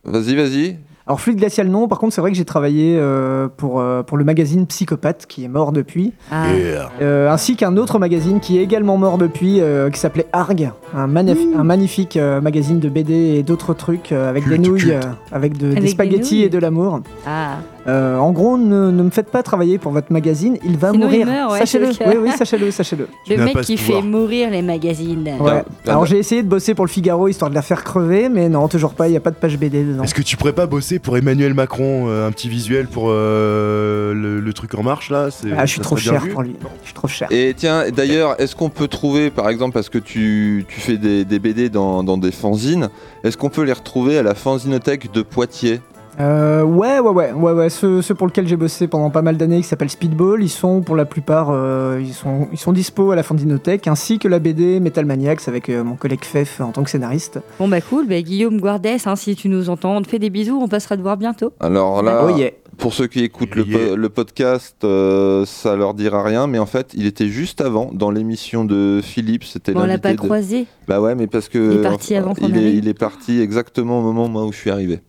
Vas-y, vas-y. Alors, fluide glacial, non. Par contre, c'est vrai que j'ai travaillé euh, pour, euh, pour le magazine Psychopathe, qui est mort depuis. Ah. Yeah. Euh, ainsi qu'un autre magazine qui est également mort depuis, euh, qui s'appelait Arg, un, manif- un magnifique euh, magazine de BD et d'autres trucs euh, avec des nouilles, euh, avec de- Avec des des spaghettis nouilles. et de l'amour. Ah. Euh, en gros, ne, ne me faites pas travailler pour votre magazine, il va Sinon, mourir. ouais, sachez-le. c'est le cas. Oui, oui, sachez-le, sachez-le. Le mec qui fait mourir les magazines. Ouais. Alors j'ai essayé de bosser pour le Figaro histoire de la faire crever, mais non, toujours pas. Il y a pas de page BD dedans. Est-ce que tu pourrais pas bosser pour Emmanuel Macron, euh, un petit visuel pour euh, le, le truc en marche là c'est- Ah, je suis trop cher pour lui. Je suis trop cher. Et tiens, d'ailleurs, est-ce qu'on peut trouver, par exemple, parce que tu, tu fais des, des BD dans, dans des fanzines, est-ce qu'on peut les retrouver à la fanzinothèque de Poitiers? Euh, ouais, ouais, ouais, ouais, ouais. Ceux, ceux pour lesquels j'ai bossé pendant pas mal d'années, qui s'appellent Speedball, ils sont pour la plupart, euh, ils sont, ils sont dispo à la Fandinothèque, ainsi que la BD Metal Maniacs avec euh, mon collègue Fef en tant que scénariste. Bon bah cool, bah, Guillaume Guardès, hein, si tu nous entends, on te fait des bisous, on passera te voir bientôt. Alors là, oh yeah. pour ceux qui écoutent le, po- Yeah. le podcast, euh, ça leur dira rien, mais en fait, il était juste avant dans l'émission de Philippe. C'était Bon, on l'a pas de- croisé. Bah ouais, mais parce que Il est parti avant qu'on il, est, il est parti exactement au moment moi, où je suis arrivé.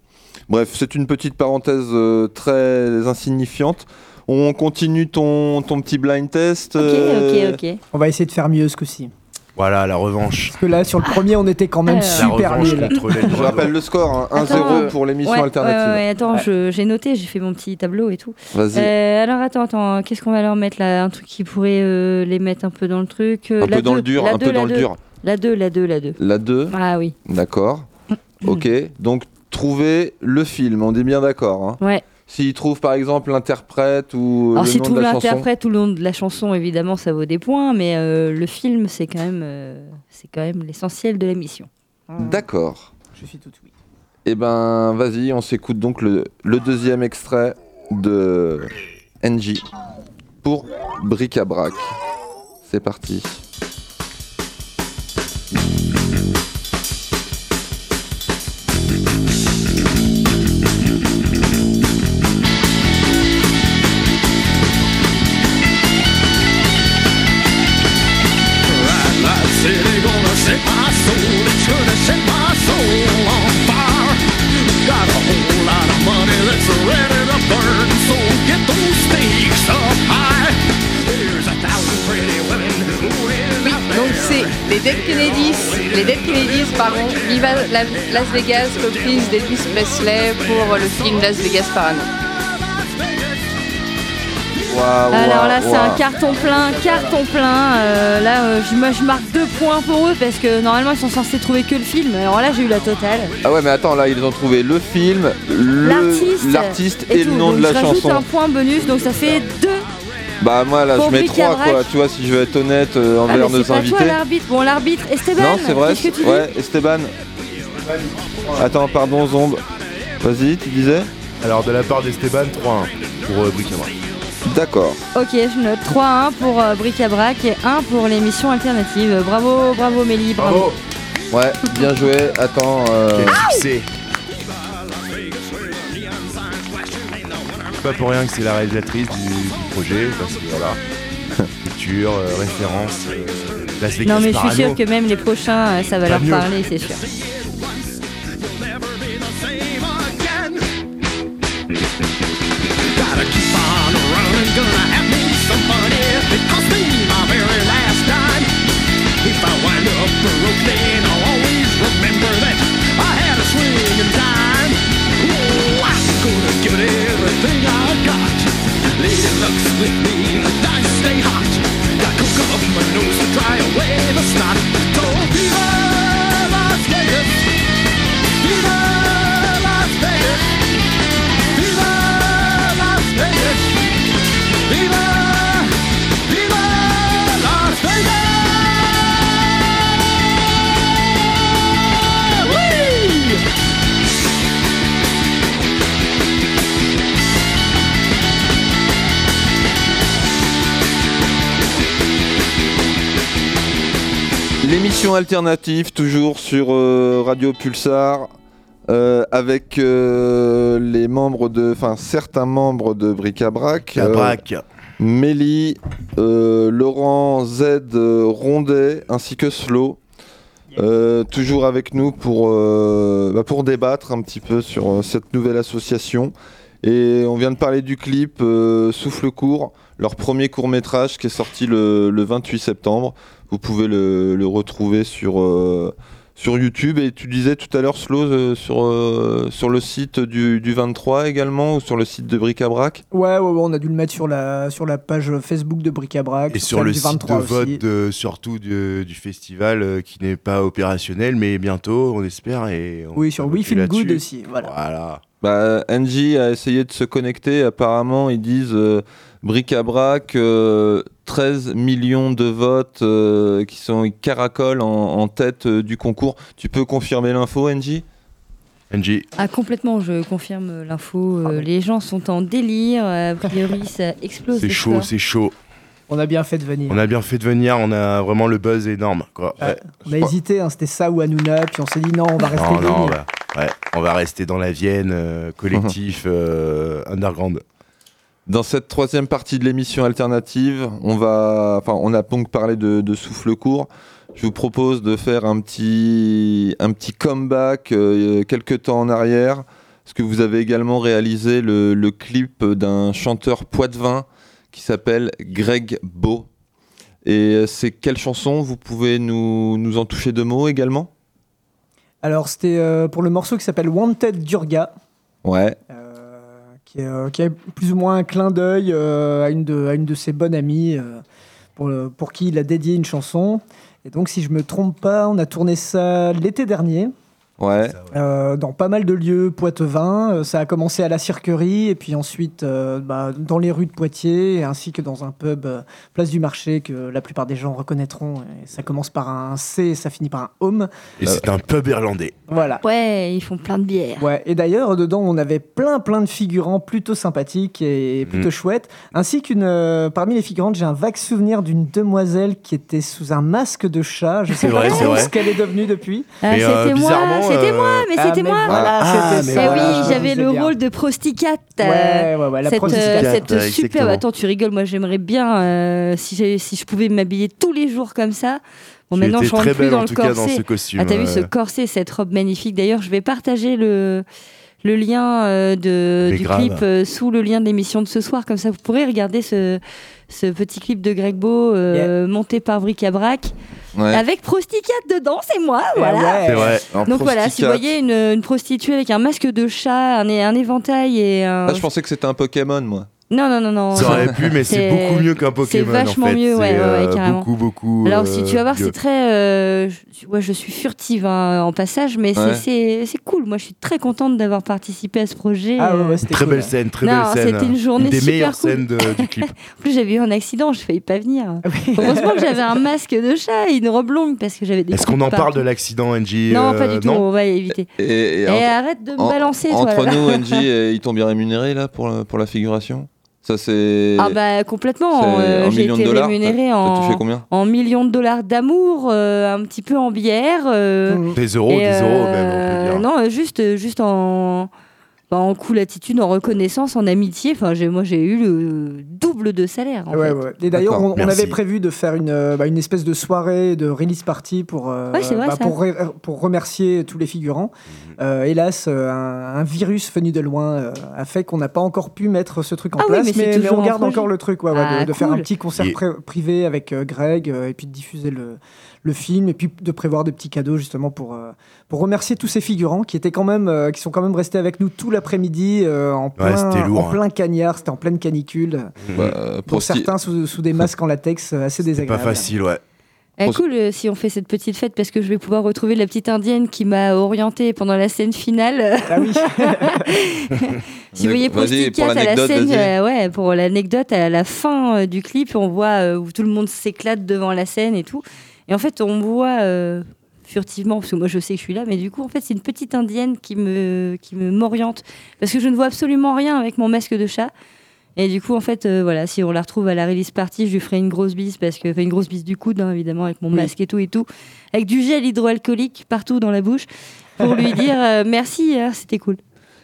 Bref, c'est une petite parenthèse euh, très insignifiante. On continue ton, ton petit blind test. Ok, euh, ok, ok. On va essayer de faire mieux ce coup-ci. Voilà, la revanche. Parce que là, sur le premier, on était quand même. La super revanche nuls. contre les Je rappelle le score, hein, 1-0 Attends, euh, pour l'émission Ouais, alternative. ouais, ouais, attends, j'ai noté, j'ai fait mon petit tableau et tout. Vas-y. Euh, alors attends, attends, qu'est-ce qu'on va leur mettre là? Un truc qui pourrait euh, les mettre un peu dans le truc. euh, un la peu dans le dur, un deux, peu dans le dur. La 2, la 2, la 2. La 2, Ah oui. d'accord. Ok, donc trouver le film, on est bien d'accord. Hein. Ouais. S'il trouve par exemple l'interprète ou Alors le si nom de la chanson. l'interprète ou le nom de la chanson, évidemment, ça vaut des points, mais euh, le film, c'est quand même, euh, c'est quand même l'essentiel de la mission. D'accord. Je suis tout oui. Eh ben, vas-y, on s'écoute donc le, le deuxième extrait de NJ pour Bric-à-Brac. C'est parti. Les Dead Kennedys, pardon, Viva La- Las Vegas, reprise d'Elvis Presley pour le film Las Vegas Parano. Alors là, c'est un carton plein, carton plein. Euh, là, euh, je, moi, je marque deux points pour eux parce que normalement, ils sont censés trouver que le film. Alors là, j'ai eu la totale. Ah ouais, mais attends, là, ils ont trouvé le film, le- L'artiste et, tout. le nom Donc, de la je rajoute chanson. un point bonus, donc ça fait deux. Bah, moi, là, Pour je mets trois, Bric-à-Brac. quoi. Tu vois, si je veux être honnête euh, Ah, envers mais nos invités. toi l'arbitre. Bon, l'arbitre, Esteban. non, c'est vrai. Qu'est-ce que tu ouais, Esteban. Attends, pardon, Zombe. Vas-y, tu disais Alors, de la part d'Esteban, 3-1 pour euh, Bric-à-Brac. D'accord. Ok, je note 3-1 pour euh, Bric-à-Brac et 1 pour l'émission alternative. Bravo, bravo Mélie, bravo. Ouais, bien joué. Attends. euh, C'est pas pour rien que c'est la réalisatrice du, du projet, parce que voilà, culture, euh, référence, euh, Las Vegas Non mais je suis sûre que même les prochains, euh, ça va Pas leur mieux. parler, c'est sûr. Gotta keep on running, gonna have me some money. It cost me my very last dime. If I wind up broke, then I'll always remember that I had a swinging time. Lady luck's with me, the dice stay hot. Got coke up my nose to dry away the snot. Alternative, toujours sur euh, Radio Pulsar, euh, avec euh, les membres de, enfin certains membres de Bric-à-Brac. Mélie, Laurent Z Rondet ainsi que. Euh, toujours avec nous pour, bah, pour débattre un petit peu sur cette nouvelle association. Et on vient de parler du clip Souffle court, leur premier court métrage qui est sorti le, le 28 septembre. Vous pouvez le, le retrouver sur, euh, sur YouTube. Et tu disais tout à l'heure, Slow, euh, sur, euh, sur le site du, du 23 également, ou sur le site de Bric-à-Brac? Ouais, ouais, ouais, on a dû le mettre sur la, sur la page Facebook de Bric-à-Brac. Et sur le du site de 23 aussi. vote, de- surtout du, du festival, euh, qui n'est pas opérationnel, mais bientôt, on espère. Et on Oui, sur We Feel Good aussi. Voilà. Voilà. Bah, Angie a essayé de se connecter. Apparemment, ils disent euh, bric-à-brac, euh, 13 millions de votes euh, qui sont caracolent en, en tête euh, du concours. Tu peux confirmer l'info, Angie? Angie, Ah, complètement, je confirme l'info. euh, les gens sont en délire. A priori, ça explose. c'est chaud, c'est chaud. On a bien fait de venir. On a bien fait de venir, on a vraiment le buzz énorme. Quoi. Ouais, on a hésité, hein, c'était ça ou Hanouna, puis on s'est dit non, on va rester Non, non, on Vienne. va, ouais, on va rester dans la Vienne, euh, collectif, euh, underground. Dans cette troisième partie de l'émission alternative, on va, enfin, on a donc parlé de, de souffle court. Je vous propose de faire un petit, un petit comeback euh, quelques temps en arrière, parce que vous avez également réalisé le, le clip d'un chanteur poitevin qui s'appelle Greg Beau. Et euh, c'est quelle chanson? Vous pouvez nous, nous en toucher deux mots également? Alors c'était euh, pour le morceau qui s'appelle Wanted Durga, Ouais. euh, qui, est, euh, qui est plus ou moins un clin d'œil euh, à, une de, ses bonnes amies, euh, pour, pour qui il a dédié une chanson. Et donc si je me trompe pas, on a tourné ça l'été dernier. Ouais. Euh, dans pas mal de lieux poitevins. Euh, ça a commencé à la cirquerie et puis ensuite euh, bah, dans les rues de Poitiers ainsi que dans un pub euh, place du marché que la plupart des gens reconnaîtront. Et ça commence par un C et ça finit par un home. Et c'est un pub irlandais. Voilà. Ouais, ils font plein de bières. Ouais, et d'ailleurs, dedans, on avait plein, plein de figurants plutôt sympathiques et plutôt Mhm. chouettes. Ainsi qu'une. euh, parmi les figurantes, j'ai un vague souvenir d'une demoiselle qui était sous un masque de chat. Je sais pas vrai, ce qu'elle est devenue depuis. Ah, euh, c'était moi, c'était euh, moi, mais Ah, c'était moi. Voilà, Ah, c'était mais ça. Voilà, oui, j'avais le bien. rôle de prosticat. Ouais, ouais, ouais, la cette, prostituée. euh, cette ouais, superbe. Attends, tu rigoles. Moi, j'aimerais bien euh, si, je pouvais m'habiller tous les jours comme ça. Bon, Tu maintenant, je rentre plus dans le cas dans corset. ce costume. Ah, t'as vu euh, ce corset, cette robe magnifique. D'ailleurs, je vais partager le, le lien euh, de, Mais du grave. clip euh, sous le lien de l'émission de ce soir. Comme ça, vous pourrez regarder ce, ce petit clip de Greg Beau euh, monté par Bric-à-Brac Ouais. avec Prosticat dedans. C'est moi, Eh voilà. vrai. Donc voilà, si vous voyez une, une prostituée avec un masque de chat, un, un éventail et un... Ah, je pensais que c'était un Pokémon, moi. Non, non, non, non. Ça aurait pu, mais c'est C'est- beaucoup mieux qu'un Pokémon. vachement en fait. mieux, ouais, C'est, ouais, ouais, euh, carrément. Beaucoup, beaucoup. Alors euh, si tu vas voir, mieux. c'est très... euh, je, ouais, je suis furtive hein, en passage, mais c'est- Ouais. c'est c'est cool. Moi, je suis très contente d'avoir participé à ce projet. Ah ouais, euh. Très cool, belle ouais. scène, très Non, belle scène. c'était une journée des super meilleures cool. scènes de- du clip. En plus, j'avais eu un accident, je failli pas venir. Ah. Heureusement que j'avais un masque de chat et une robe longue parce que j'avais des Est-ce qu'on en parle de l'accident, Angie Non, euh, pas du tout, on va éviter. Et, entre- arrête de me balancer, toi. Entre nous, Angie, euh, ils t'ont bien rémunéré là pour la figuration? Ça c'est. Ah bah complètement. euh, J'ai été dollars. rémunérée T'as en, touché combien en millions de dollars d'amour, euh, un petit peu en bière. euh. Des euros, des euros même, on peut dire. Non, juste, juste en, bah, en cool attitude, en reconnaissance, en amitié. Enfin, j'ai- moi, j'ai eu le double de salaire. En Ouais, fait. ouais. Et d'ailleurs, on, avait prévu de faire une, euh, bah, une espèce de soirée de release party pour, euh, Ouais, c'est vrai, ça. pour, re- pour remercier tous les figurants. Mhm. Euh, hélas, un, un virus venu de loin euh, a fait qu'on n'a pas encore pu mettre ce truc en Ah oui, place, mais mais, on garde encore le truc, ouais, ouais, Ah, de, de faire un petit concert Et- privé avec euh, Greg euh, et puis de diffuser le, le film et puis de prévoir des petits cadeaux justement pour, euh, pour remercier tous ces figurants qui étaient quand même euh, qui sont quand même restés avec nous tout l'après-midi euh, en plein, c'était lourd, en hein. plein cagnard, c'était en pleine canicule. Bah, euh, Pour certains sous, sous des masques en latex euh, assez C'est pas désagréables. facile, ouais. Eh, cool euh, si on fait cette petite fête parce que je vais pouvoir retrouver la petite indienne qui m'a orientée pendant la scène finale. Ah oui. Si vous voyez pour à la l'anecdote, scène, euh, ouais, pour l'anecdote, à la fin euh, du clip, on voit euh, où tout le monde s'éclate devant la scène et tout. Et en fait, on voit euh, furtivement, parce que moi je sais que je suis là, mais du coup, en fait, c'est une petite indienne qui me, qui me m'oriente parce que je ne vois absolument rien avec mon masque de chat. Et du coup, en fait, euh, voilà, si on la retrouve à la release party, je lui ferai une grosse bise parce que, enfin, une grosse bise du coude, hein, évidemment, avec mon Oui. masque et tout et tout, avec du gel hydroalcoolique partout dans la bouche pour lui dire euh, merci, hein, c'était cool.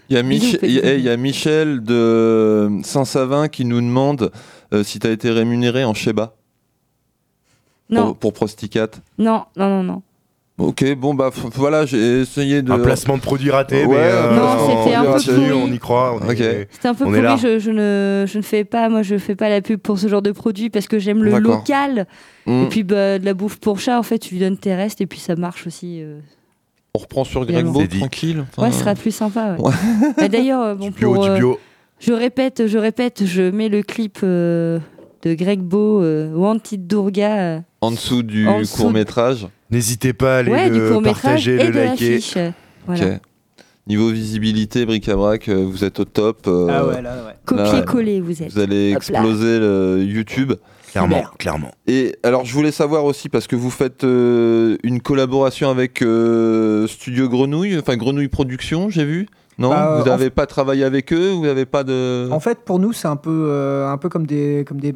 Il y, a Bisous, Mich- petit il y a- bisou. il y a Michel de Saint-Savin qui nous demande euh, si tu as été rémunéré en Sheba Non, pour, pour Prosticate. non, non, non, non. Ok, bon bah voilà, j'ai essayé de. Un placement de produit raté, Ouais, mais euh, Non, on- c'était un peu pourri. on y croit. On Ok. est- C'était un peu pourri, je, je ne, je ne fais pas, moi je fais pas la pub pour ce genre de produit parce que j'aime le local. Hmm. Et puis bah, de la bouffe pour chat, en fait, tu lui donnes tes restes et puis ça marche aussi. euh. On reprend sur Évidemment. Greg Beau, C'est dit. tranquille. Enfin, Ouais, ce sera plus sympa. ouais. Ouais. Et D'ailleurs, euh, bon, Du bio, pour, du euh, je répète, je répète, je mets le clip euh, de Greg Beau, euh, Wanted Durga, euh, En dessous du En dessous court métrage. N'hésitez pas à aller ouais, le court métrage partager, et le de liker. euh, Voilà. Niveau visibilité, bric-à-brac, euh, vous êtes au top. euh, Ah ouais, là, ouais. Copier-coller, vous êtes. Vous allez exploser le YouTube. Clairement, Super. clairement. Et alors, je voulais savoir aussi, parce que vous faites euh, une collaboration avec euh, Studio Grenouille, enfin Grenouille Production, j'ai vu. Non Bah, Vous en n'avez pas travaillé avec eux Vous n'avez pas de. En fait, pour nous, c'est un peu, euh, un peu comme des, comme des,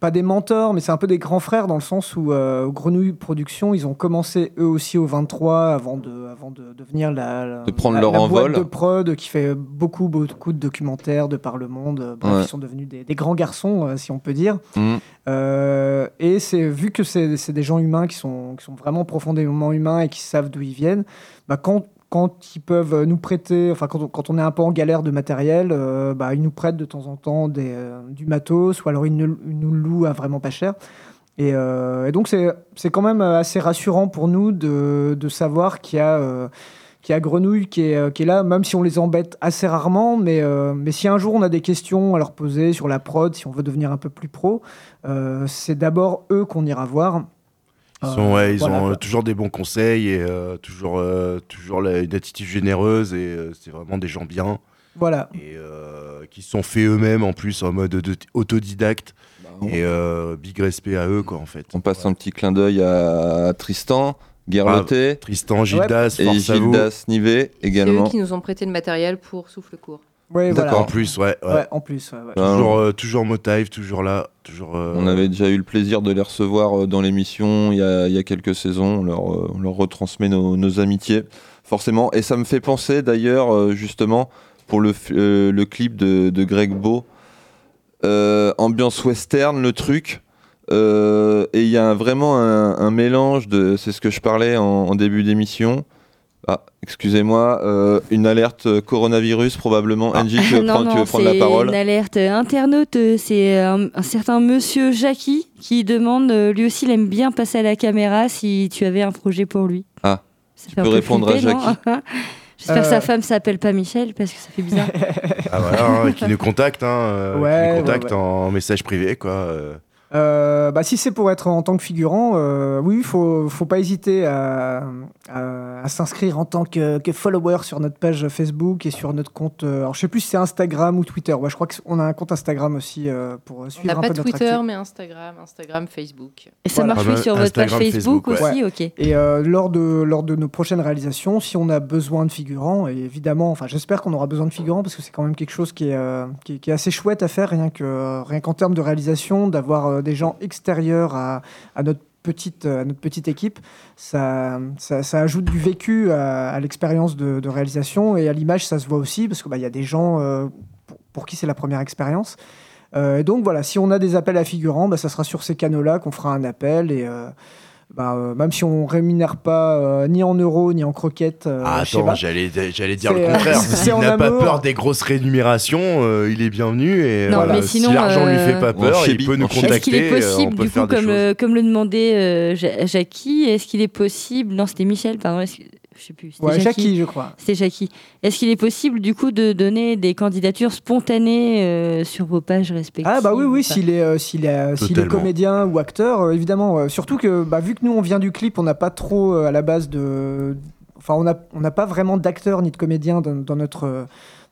pas, des mentors, mais c'est un peu des grands frères dans le sens où euh, Grenouille Productions, ils ont commencé eux aussi au 23 avant de, avant de devenir la, la- De prendre la- leur la boîte envol. de prod qui fait beaucoup, beaucoup de documentaires de par le monde. Bref, Ouais. ils sont devenus des, des grands garçons, euh, si on peut dire. Hmm. Euh, et c'est vu que c'est c'est des gens humains qui sont, qui sont vraiment profondément humains et qui savent d'où ils viennent, bah quand, quand ils peuvent nous prêter, enfin quand on, quand on est un peu en galère de matériel, euh, bah, ils nous prêtent de temps en temps euh, du matos ou alors ils nous, louent à vraiment pas cher. Et, euh, donc c'est quand même assez rassurant pour nous de, de savoir qu'il y a... qu'il y a Grenouille qui est, qui est là, même si on les embête assez rarement, mais, mais si un jour on a des questions à leur poser sur la prod, si on veut devenir un peu plus pro, c'est d'abord eux qu'on ira voir. Ils, Euh, sont, ouais, ils voilà, ont euh, toujours des bons conseils et euh, toujours, euh, toujours la- une attitude généreuse et euh, c'est vraiment des gens bien Voilà. et euh, qui se sont faits eux-mêmes en plus en mode de- autodidacte et euh, big respect à eux quoi en fait. On passe un petit clin d'œil à Tristan, Guerloté Tristan, Gildas, et. Gildas Nivet C'est eux également. qui nous ont prêté le matériel pour souffle court. Voilà. En plus, ouais, ouais. Ouais, en plus. ouais, ouais. Ben, Toujours, euh, toujours Motive, toujours là, toujours. euh, On avait déjà eu le plaisir de les recevoir euh, dans l'émission il y a, il y a quelques saisons. On leur, euh, on leur retransmet nos, nos amitiés, forcément. Et ça me fait penser d'ailleurs, euh, justement, pour le, euh, clip de, de Greg Beau, euh, ambiance western, le truc. Euh, et il y a vraiment un, un mélange de. C'est ce que je parlais en, en début d'émission. Ah, excusez-moi, euh, une alerte euh, coronavirus probablement. Angie, tu veux, non, prendre, tu non, veux prendre la c'est parole une alerte internaute. euh, C'est un, un certain monsieur Jackie qui demande, lui aussi, il aime bien passer à la caméra si tu avais un projet pour lui. Ah, Ça tu peux peu répondre à non J'espère que sa femme s'appelle pas Michel parce que ça fait bizarre. Ah voilà, hein, qui nous contacte, hein, Ouais, qui nous contacte ouais. en message privé quoi. Euh. Bah, si c'est pour être en tant que figurant, euh, oui, il faut, faut pas hésiter à, à- à s'inscrire en tant que, que follower sur notre page Facebook et sur notre compte. euh, alors, je sais plus si c'est Instagram ou Twitter. Ouais, je crois qu'on a un compte Instagram aussi euh, pour On suivre n'a un pas peu notre Twitter, mais Instagram, Instagram, Facebook. Et ça Voilà. marche Ah oui bah, sur votre page Facebook, Facebook, aussi, ok. Et euh, lors, de, lors de nos prochaines réalisations, si on a besoin de figurants, et évidemment, enfin, j'espère qu'on aura besoin de figurants parce que c'est quand même quelque chose qui est, euh, qui, est- qui est assez chouette à faire, rien que rien qu'en termes de réalisation, d'avoir euh, des gens extérieurs à, notre petite à notre petite équipe, ça, ça, ajoute du vécu à, l'expérience de, réalisation et à l'image, ça se voit aussi parce que bah, y a des gens euh, pour, qui c'est la première expérience. Euh, et donc voilà, si on a des appels à figurants, bah, ça sera sur ces canaux-là qu'on fera un appel et bah, euh, même si on rémunère pas euh, ni en euros ni en croquettes. euh, Ah, attends, j'allais j'allais dire le euh, contraire. S'il n'a pas peur des grosses rémunérations, euh, il est bienvenu et Non, voilà, mais sinon, si l'argent lui euh, fait pas En peur, il peut nous contacter. Est-ce qu'il est euh, on possible, peut du faire coup, comme, euh, comme le demandait euh, Ja- Jackie, est-ce qu'il est possible, non c'était Michel, pardon, est-ce que- je sais plus, Ouais, Jackie. Jackie, je crois. C'était Jackie. Est-ce qu'il est possible du coup de donner des candidatures spontanées euh, sur vos pages respectives Ah bah oui, oui, s'il est, euh, s'il est, euh, s'il est comédien ou acteur, euh, évidemment. euh, surtout que bah, vu que nous on vient du clip, on n'a pas trop euh, à la base de... Enfin, on n'a on n'a pas vraiment d'acteur ni de comédien dans, dans notre... euh,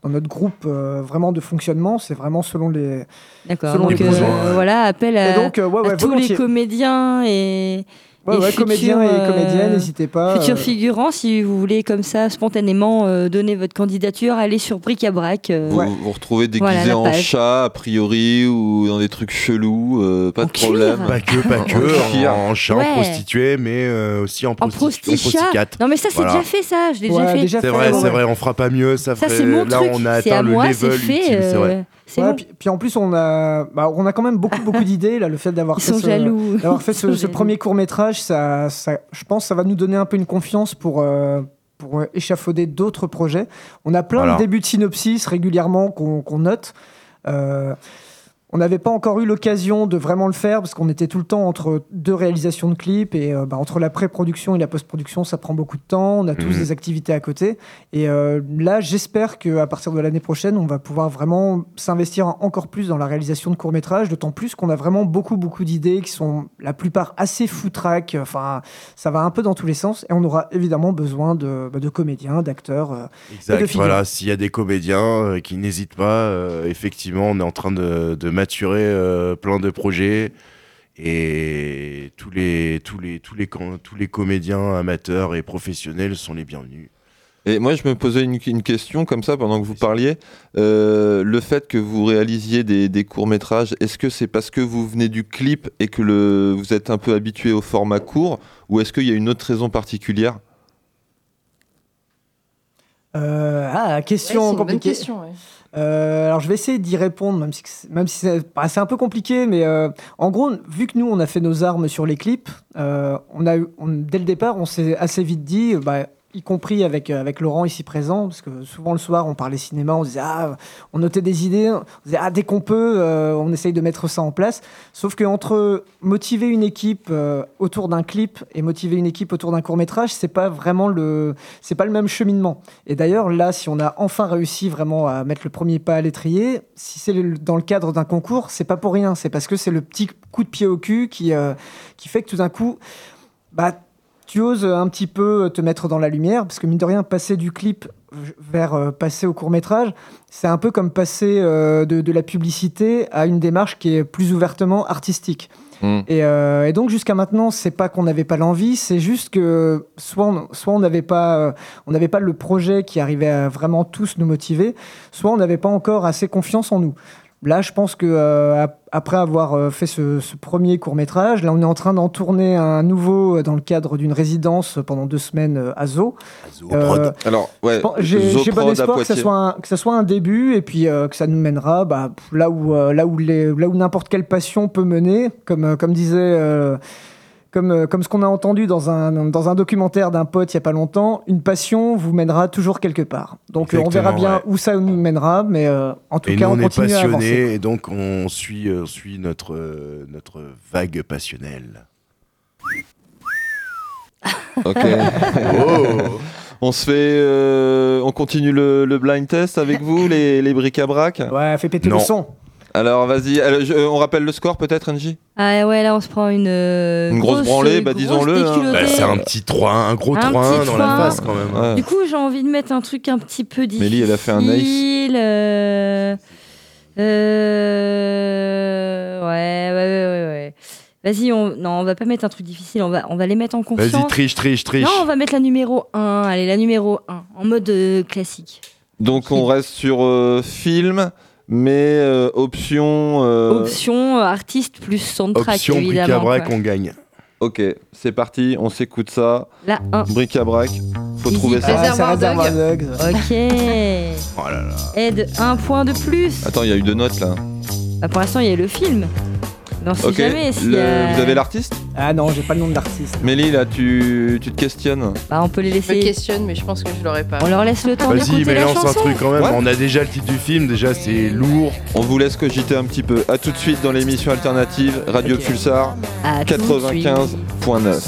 dans notre groupe euh, vraiment de fonctionnement, c'est vraiment selon les. D'accord. selon Donc les euh, voilà, appel à, Et donc, euh, ouais, à ouais, tous les comédiens et Ouais, Et ouais, futur, comédiens et euh, comédiennes, n'hésitez pas. Futur euh, figurant, si vous voulez comme ça spontanément euh, donner votre candidature, allez sur Bric à Brac. euh, Vous vous retrouvez déguisé Voilà, en chat, a priori, ou dans des trucs chelous, euh, pas En de problème. Pas que, pas que, En cuir. en, en chat, Ouais. en prostituée, mais euh, aussi en, En prosti- en prostichat. prosticate. Non mais ça c'est Voilà. déjà fait ça, je l'ai Ouais, déjà fait. C'est fait, vrai, ouais. c'est vrai, on fera pas mieux. Ça, Ça ferait- c'est mon Là, truc. on a c'est atteint à le level c'est vrai. C'est Ouais, bon. puis, puis en plus, on a, bah, on a quand même beaucoup, beaucoup d'idées. Là, le fait d'avoir fait ce, d'avoir fait premier court métrage, ça, ça, je pense, que ça va nous donner un peu une confiance pour. euh, pour euh, échafauder d'autres projets. On a plein Voilà. de débuts de synopsis régulièrement qu'on qu'on note. Euh, on n'avait pas encore eu l'occasion de vraiment le faire parce qu'on était tout le temps entre deux réalisations de clips et euh, bah, entre la pré-production et la post-production, ça prend beaucoup de temps. On a tous Mhm. des activités à côté. Et euh, là, j'espère qu'à partir de l'année prochaine, on va pouvoir vraiment s'investir encore plus dans la réalisation de courts-métrages, d'autant plus qu'on a vraiment beaucoup, beaucoup d'idées qui sont la plupart assez foutraques. Enfin, ça va un peu dans tous les sens. Et on aura évidemment besoin de, bah, de comédiens, d'acteurs. euh. Exact. de. Voilà, s'il y a des comédiens euh, qui n'hésitent pas, effectivement, on est en train de, de maturer euh, plein de projets et tous les tous les tous les tous les comédiens amateurs et professionnels sont les bienvenus. Et moi, je me posais une, une question comme ça pendant que vous parliez. Euh, le fait que vous réalisiez des, des courts-métrages, est-ce que c'est parce que vous venez du clip et que le, vous êtes un peu habitué au format court Ou est-ce qu'il y a une autre raison particulière? Euh, ah, Ouais, question bonne compliquée. question. ouais. Euh, alors je vais essayer d'y répondre, même si, bah, c'est un peu compliqué, mais euh, en gros, vu que nous on a fait nos armes sur les clips, euh, on a dès le départ, on s'est assez vite dit, bah, y compris avec, euh, avec Laurent ici présent, parce que souvent le soir on parlait cinéma, on disait ah, on notait des idées, on disait ah dès qu'on peut, euh, on essaye de mettre ça en place. Sauf que entre motiver une équipe euh, autour d'un clip et motiver une équipe autour d'un court métrage, c'est pas vraiment le, c'est pas le même cheminement. Et d'ailleurs, là, si on a enfin réussi vraiment à mettre le premier pas à l'étrier, si c'est dans le cadre d'un concours, c'est pas pour rien. C'est parce que c'est le petit coup de pied au cul qui, qui fait que tout d'un coup, bah, tu oses un petit peu te mettre dans la lumière. Parce que mine de rien, passer du clip vers euh, passer au court métrage, c'est un peu comme passer euh, de, de la publicité à une démarche qui est plus ouvertement artistique. Hmm. Et, euh, et donc jusqu'à maintenant, c'est pas qu'on n'avait pas l'envie, c'est juste que soit on soit on n'avait pas, euh, on n'avait pas le projet qui arrivait à vraiment tous nous motiver, soit on n'avait pas encore assez confiance en nous. Là, je pense que euh, ap- après avoir euh, fait ce, ce premier court métrage, là, on est en train d'en tourner un nouveau euh, dans le cadre d'une résidence pendant deux semaines euh, à Zo. Euh, Alors, ouais, J'ai j'ai bon espoir que ça, Poitiers. soit un, que ça soit un début et puis euh, que ça nous mènera bah, là où, euh, là où, les- là où n'importe quelle passion peut mener, comme, euh, comme disait. euh, comme, euh, comme ce qu'on a entendu dans un, dans un documentaire d'un pote il n'y a pas longtemps, une passion vous mènera toujours quelque part. Donc euh, on verra bien ouais. où ça nous mènera, mais euh, en tout Et cas nous, on, on est continue à avancer. passionnés et donc on suit, suit notre, euh, notre vague passionnelle. Ok. Oh on se fait, euh, on continue le, le blind test avec vous, les, les bric-à-brac? Ouais, fais péter Non. le son. Alors vas-y, je- on rappelle le score peut-être, Angie Ah ouais, là on se prend une. euh, Une grosse branlée, bah, grosse disons-le, hein. Bah, c'est un petit 3 un gros Un 3 petit dans la 3-1. face quand même. hein. Ouais. Du coup, j'ai envie de mettre un truc un petit peu difficile. Mélie, elle a fait un ace. euh, euh, ouais, ouais, ouais, ouais. ouais. Vas-y, on... non, on va pas mettre un truc difficile, on va, on va les mettre en confiance. Vas-y, triche, triche, triche. Non, on va mettre la numéro 1. Allez, la numéro 1, en mode euh, classique. Donc on reste sur euh, film, mais euh, option. euh, Option euh, artiste plus soundtrack, Option évidemment. bric-à-brac, on gagne. Ok, c'est parti, on s'écoute ça. La 1. Bric-à-brac, faut Easy trouver ça. Ah, Dogs. Ok. Oh là là. Aide, un point de plus. Attends, il y a eu deux notes là. Bah, pour l'instant, il y a le film. Mais on sait Ok, jamais le- vous avez l'artiste? Ah non, j'ai pas le nom de l'artiste. Mélie, là, tu, tu te questionnes? Bah, on peut les Je me laisser. questionne, mais je pense que je l'aurai pas. On leur laisse le temps Vas-y, mais la lance un chanson. truc quand même. Ouais. On a déjà le titre du film, déjà c'est lourd. On vous laisse cogiter un petit peu. A tout de suite dans l'émission alternative Radio. Pulsar À tout de suite. 95.9.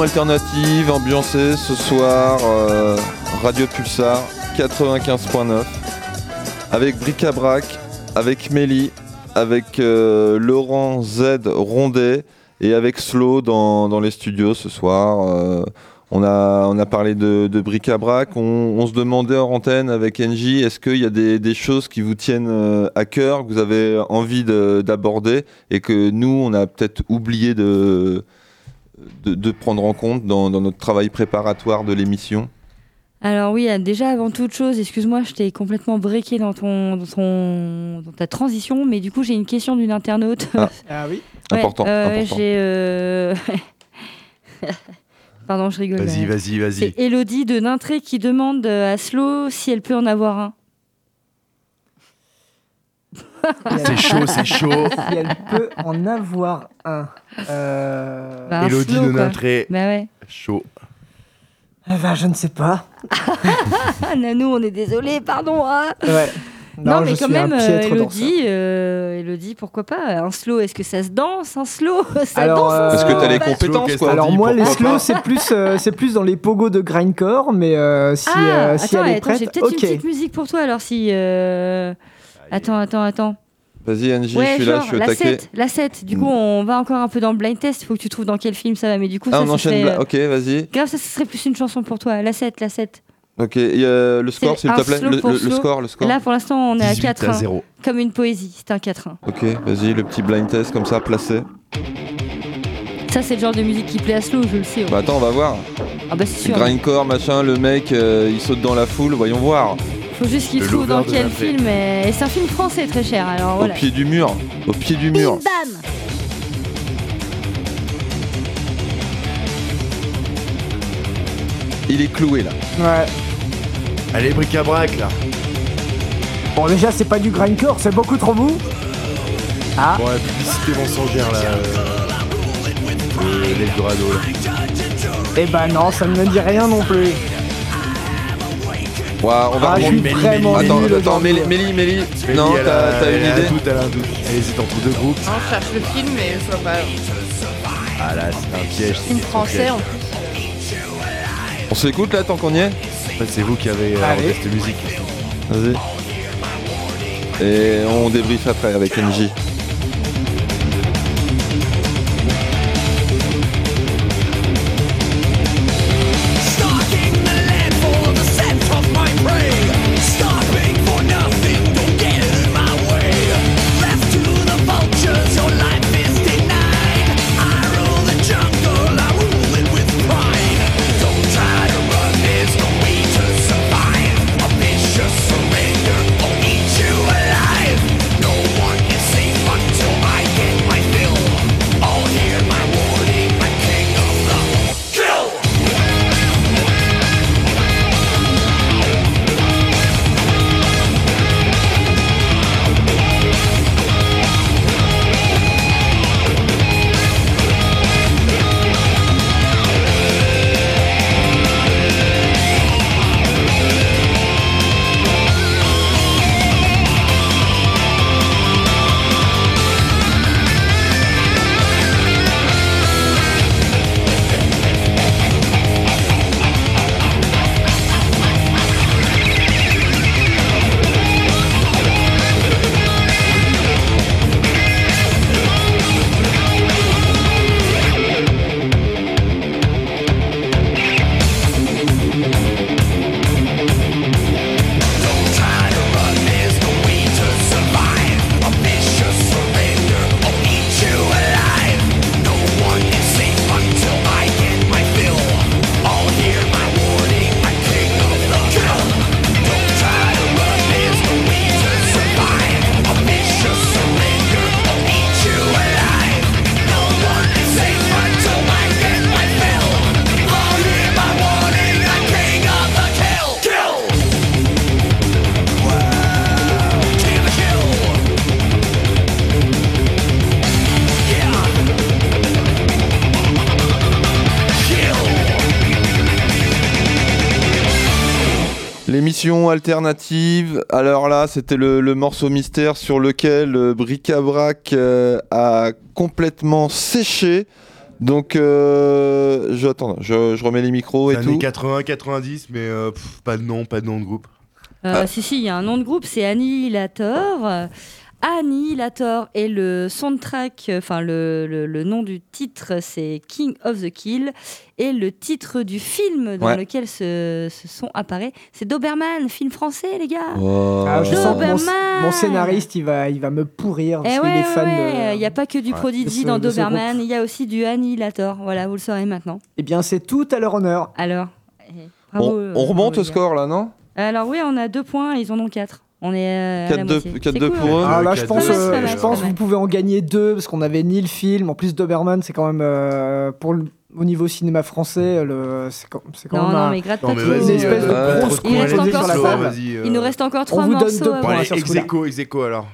alternative ambiancée ce soir, euh, Radio Pulsar 95.9, avec Bric-à-Brac, avec Mélie, avec euh, Laurent Z Rondet et avec Slow dans, les studios ce soir. Euh, on, a, on a parlé de, de Bric-à-Brac, on, on se demandait hors antenne avec NJ, est-ce qu'il y a des, des choses qui vous tiennent à cœur, que vous avez envie de- d'aborder et que nous, on a peut-être oublié de de, de prendre en compte dans, dans notre travail préparatoire de l'émission Alors oui, euh, déjà avant toute chose, excuse-moi, je t'ai complètement breaké dans, ton, dans, ton, dans ta transition, mais du coup j'ai une question d'une internaute. Ah. Ah oui Ouais, Important, euh, important. J'ai... euh, Pardon, je rigole. Vas-y, euh. vas-y, vas-y. C'est Elodie de Nintré qui demande à Slow si elle peut en avoir un. C'est chaud, c'est chaud. Si elle peut en avoir un. Euh... Bah, un Elodie slow, de. Nintré, Bah ouais. chaud. eh ben, je ne sais pas. Ah, Nanou, on est désolé, pardon. hein. Ouais. Non, mais je quand même, euh. Elodie, euh, Elodie, pourquoi pas? Un slow, est-ce que ça se danse Un slow? Ça Alors, danse euh, Est-ce que tu as les compétences quoi Alors dit, moi les slow c'est plus euh, c'est plus dans les pogos de grindcore mais euh, si Ah, euh, si attends, elle est attends, j'ai prête peut-être une petite musique pour toi alors si. Euh, Attends, attends, attends. Vas-y Angie, ouais, je suis là, je suis au la taquet. 7, la 7. Du coup, on va encore un peu dans le blind test. Il faut que tu trouves dans quel film ça va. Mais du coup, Ah, ça, on enchaîne. serait, là. euh, Ok, vas-y. Grave, ça, ce serait plus une chanson pour toi. La 7, la 7. Ok, et, euh, le score, C'est s'il te plaît. Le, score, le score. Là, pour l'instant, on est à 18 4. à hein. 0. Comme une poésie. C'est un 4. Ok, vas-y, le petit blind test comme ça, placé. Ça, c'est le genre de musique qui plaît à Slow, je le sais. Bah attends, on va voir. Ah, bah, c'est sûr. Grindcore, machin, le mec, euh, il saute dans la foule, voyons voir. Faut juste qu'il trouve dans quel film. Et, et c'est un film français très cher. Alors voilà. Au pied du mur. Au pied du mur. Bam Il est cloué là. ouais Allez, bric-à-brac là. bon déjà c'est pas du grindcore c'est beaucoup trop mou ah Bon, la publicité mensongère là. Euh, L'Eldorado là. eh ben non ça ne me dit rien non plus Ouah, on va ah je suis Mélie, vraiment Attends, attends. Mélie, Mélie, Mélie. Non, t'as une elle a un idée doute, elle a un doute. Elle hésite entre deux groupes. Non, je cherche le film, mais je vois pas. Ah là, c'est un piège. c'est Film français piège. en plus. On s'écoute là tant qu'on y est En fait, c'est vous qui avez euh, cette musique. Vas-y. Et on débriefe après avec NJ. Alternative, alors là, c'était le, le morceau mystère sur lequel euh, Bric-à-Brac euh, a complètement séché. Donc, euh, je, attends, je, je remets les micros et Années tout. 80, 90, mais euh, pff, pas de nom, pas de nom de groupe. Euh, Si, si, il y a un nom de groupe, c'est Annihilator. Annihilator et le soundtrack, enfin le, le- le nom du titre, c'est King of the Kill. Et le titre du film dans Ouais. lequel ce, ce son apparaît, c'est Doberman, film français, les gars. Oh. Ah, je sens que mon, Doberman. mon scénariste, il va, il va me pourrir parce Eh qu'il ouais, ouais, de. il n'y a pas que du Ouais. Prodigy ce- dans Doberman, il y a aussi du Annihilator. Voilà, vous le saurez maintenant. Eh bien, c'est tout à leur honneur. Alors, eh, bravo, on, euh, on remonte bravo, au score là, non? Alors oui, on a deux points, ils en ont quatre. On est euh, à la 4-2 moitié. 4-2 C'est cool, pour hein. eux. Ah là, je pense, deux, euh, je pense que vous pouvez en gagner deux parce qu'on avait ni le film. En plus, Doberman, c'est quand même euh, pour le, au niveau cinéma français, le, c'est quand, c'est quand Non, même non, mais gratte Non, pas mais trop. une vas-y, espèce de euh, grosse Il reste posée encore sur la trois. table. vas-y, euh. Il nous reste encore trois vous donne morceaux. deux points. vous- aequo, ex aequo, alors.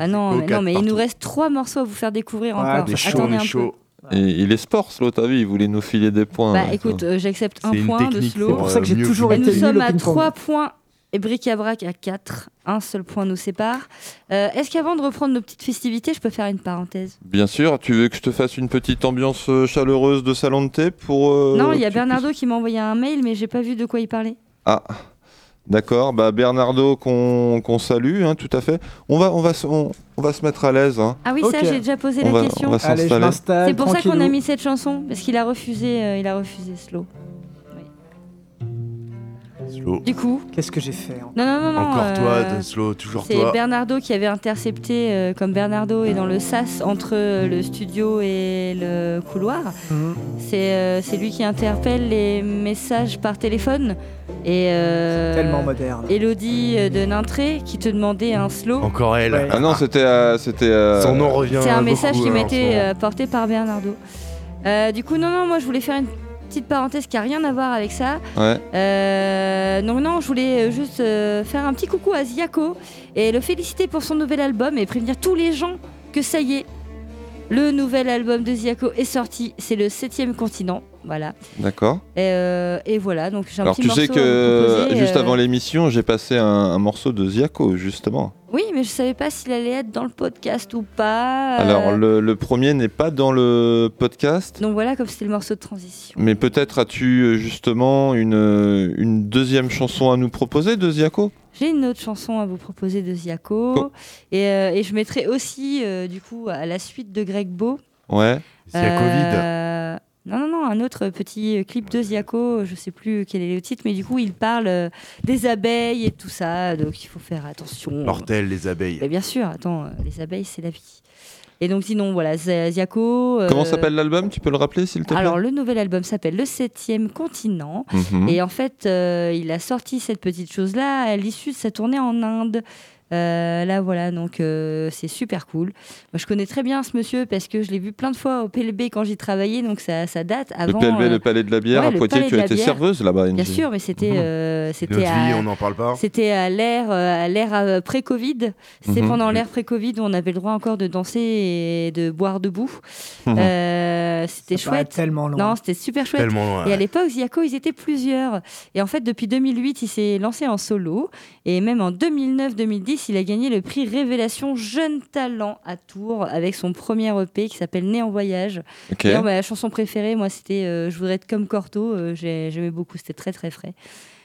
Ah non, mais, non, mais il nous reste trois morceaux à vous faire découvrir encore. On chaud, Attendez on un est chaud. Et il est sport, l'autre, t'as vu, il voulait nous filer des points. peu. Bah écoute, euh, j'accepte un point de slow. C'est pour ça que j'ai mieux toujours que- Et nous été sommes à ping-pong. 3 points et bric-à-brac à 4. Un seul point nous sépare. Euh, Est-ce qu'avant de reprendre nos petites festivités, je peux faire une parenthèse? Bien sûr, tu veux que je te fasse une petite ambiance euh, chaleureuse de salon de thé pour. euh, Non, il y a Bernardo qui m'a envoyé un mail, mais j'ai pas vu de quoi il parlait. Ah, d'accord. Bah Bernardo qu'on qu'on salue, hein, tout à fait. On va, on va, se- on, on va se mettre à l'aise. hein. Ah oui, ça, j'ai déjà posé On la va, question. C'est pour ça qu'on a mis cette chanson, parce qu'il a refusé, euh, il a refusé Slow. Slow. Du coup, Qu'est-ce que j'ai fait hein non, non, non, non. Encore toi, euh, de slow, toujours C'est toi. Bernardo qui avait intercepté, euh, comme Bernardo est dans le sas entre euh, le studio et le couloir. Mhm. C'est euh, c'est lui qui interpelle les messages par téléphone. Et euh, Tellement moderne. Elodie de Nintré qui te demandait un slow. Encore elle. Ouais. Ah non, c'était, euh, c'était. euh, Son nom revient. C'est un message qui m'était porté par Bernardo. Euh, du coup, non, non, moi je voulais faire une petite parenthèse qui a rien à voir avec ça. Ouais. Euh, donc non, je voulais euh, juste euh, faire un petit coucou à Ziako et le féliciter pour son nouvel album et prévenir tous les gens que ça y est, le nouvel album de Ziako est sorti. C'est le septième continent, voilà. D'accord. Et, euh, et voilà, donc j'ai un Alors petit tu sais que juste euh, avant l'émission, j'ai passé un, un morceau de Ziako justement. Oui, mais je savais pas s'il allait être dans le podcast ou pas. euh, Alors le, le premier n'est pas dans le podcast. Donc voilà, comme c'était le morceau de transition. Mais peut-être as-tu justement une, une deuxième chanson à nous proposer de Ziako? J'ai une autre chanson à vous proposer de Ziako. Oh. Et, euh, et je mettrai aussi, euh, du coup, à la suite de Greg Beau. Ouais. Non, non, non, un autre petit clip de Ziako, je sais plus quel est le titre, mais du coup, il parle euh, des abeilles et tout ça, donc il faut faire attention. Mortel, les abeilles. Mais bien sûr, attends, euh, les abeilles, c'est la vie. Et donc, sinon, voilà, Z- Ziako. euh, Comment s'appelle l'album? Tu peux le rappeler s'il te plaît? Alors, le nouvel album s'appelle Le Septième Continent. Mhm. Et en fait, euh, il a sorti cette petite chose-là à l'issue de sa tournée en Inde. Euh, là, voilà, donc euh, c'est super cool. Moi, je connais très bien ce monsieur parce que je l'ai vu plein de fois au PLB quand j'y travaillais, donc ça, ça date Le avant. PLB, euh, le Palais de la Bière ouais, à le Poitiers, tu as été serveuse là-bas. Bien sûr, mais c'était euh, c'était Notre vie, à, on n'en parle pas. c'était à l'ère à l'ère pré-Covid. C'était Mhm. pendant l'ère pré-Covid où on avait le droit encore de danser et de boire debout. C'était Ça chouette. tellement loin. Non, c'était super chouette. Tellement loin. Et à l'époque, Ziako, ils étaient plusieurs. Et en fait, depuis 2008, il s'est lancé en solo. Et même en 2009-2010, il a gagné le prix Révélation Jeune Talent à Tours avec son premier EP qui s'appelle Né en voyage. Ok. D'ailleurs, ma chanson préférée, moi, c'était euh, Je voudrais être comme Corto. Euh, j'ai- J'aimais beaucoup, c'était très très frais.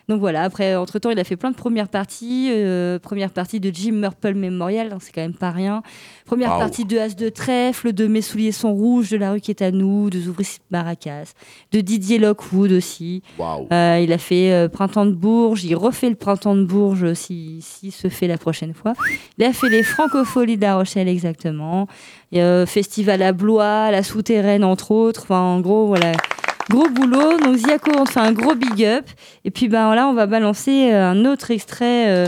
Donc voilà, après, entre-temps, il a fait plein de premières parties. euh, première partie de Jim Murple Memorial, hein, c'est quand même pas rien. Première partie de As de Trèfle, de Mes souliers sont rouges, de La rue qui est à nous, de Zoubris Maracas, de Didier Lockwood aussi. Waouh. Euh, il a fait euh, Printemps de Bourges, il refait le Printemps de Bourges si, si se fait la prochaine fois. Il a fait les Francopholies de La Rochelle exactement. Et, Festival à Blois, La Souterraine entre autres. Enfin, en gros, voilà. Gros boulot. Donc Ziako, on te fait un gros big up. Et puis ben là, on va balancer euh, un autre extrait euh,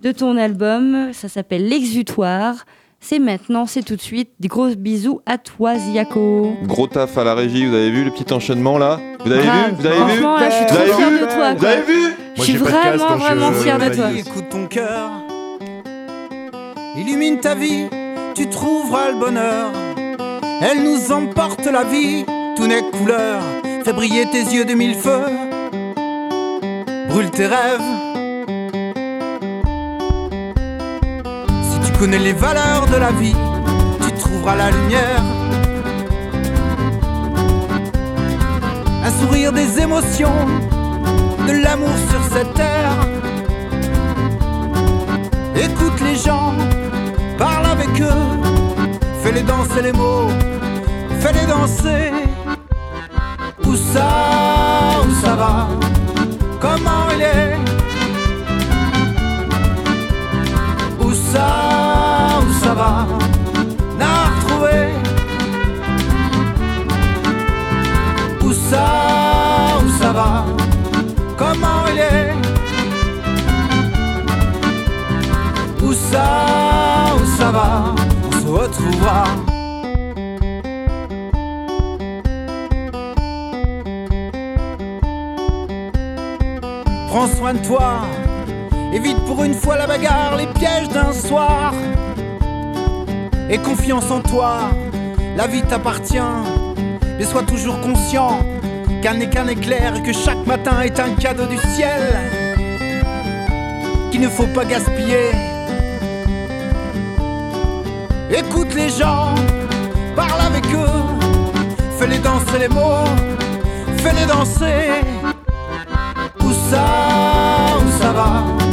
de ton album. Ça s'appelle L'Exutoire. C'est maintenant, c'est tout de suite. Des gros bisous à toi, Ziako. Gros taf à la régie, vous avez vu le petit enchaînement là? Vous avez Grave. vu? Vous avez vu? Là, je suis Vous trop avez fière vu de toi? Vous avez vu? Je suis vraiment, vraiment fière de toi. Écoute ton cœur, illumine ta vie, tu trouveras le bonheur. Elle nous emporte la vie, tout n'est couleur. Fais briller tes yeux de mille feux. Brûle tes rêves. Si tu connais les valeurs de la vie, tu trouveras la lumière. Un sourire des émotions, de l'amour sur cette terre. Écoute les gens, parle avec eux, fais-les danser les mots, fais-les danser. Où ça, où ça va, comment il est? Où ça, où ça va, n'a retrouvé. Où ça, où ça va, comment il est? Où ça, où ça va, on se retrouvera. Prends soin de toi, évite pour une fois la bagarre, les pièges d'un soir. Et confiance en toi, la vie t'appartient. Mais sois toujours conscient qu'un n'est qu'un éclair et que chaque matin est un cadeau du ciel qu'il ne faut pas gaspiller. Écoute les gens, parle avec eux, fais-les danser les mots, fais-les danser. sauls savā.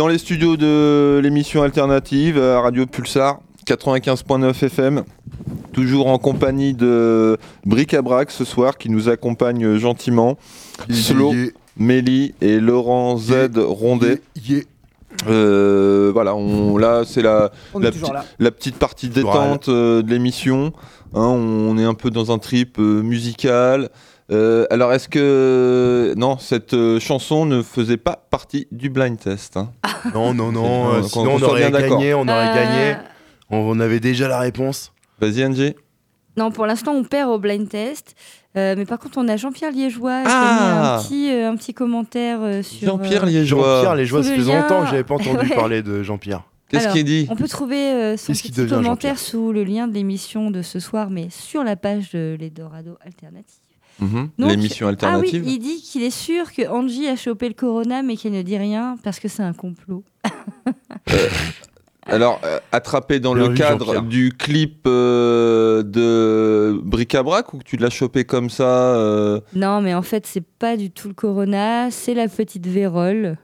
Dans les studios de l'émission alternative à Radio Pulsar 95.9 FM, toujours en compagnie de Bric à Brac ce soir qui nous accompagne gentiment. Slow, Mélie et Laurent Z Rondet. Euh, voilà, on, là c'est la, p'ti- petite partie détente euh, de l'émission. Hein, on est un peu dans un trip euh, musical. Euh, alors est-ce que non cette euh, chanson ne faisait pas partie du blind test hein? Non, non, non. Qu'on- euh, qu'on sinon, on soit aurait bien d'accord. gagné. On aurait Euh, gagné. On, on avait déjà la réponse. Vas-y Angie. Non, pour l'instant, on perd au blind test. Euh, mais par contre, on a Jean-Pierre Liégeois qui Ah a mis un petit, euh, un petit commentaire euh, sur. Jean-Pierre euh, Liégeois. Jean-Pierre, les joies, Sous ça le faisait lien- longtemps que j'avais pas entendu Ouais. parler de Jean-Pierre. Qu'est-ce Alors, qu'il dit? On peut trouver euh, son Qu'est-ce qu'il petit devient, commentaire sous le lien de l'émission de ce soir, mais sur la page de l'Eldorado Alternative. Mhm. L'émission alternative. Ah oui, il dit qu'il est sûr que Angie a chopé le corona, mais qu'elle ne dit rien parce que c'est un complot. Alors, euh, attrapé dans Bien le cadre du clip euh, de Bric-à-Brac ou que tu l'as chopé comme ça euh, Non, mais en fait, c'est pas du tout le corona, c'est la petite vérole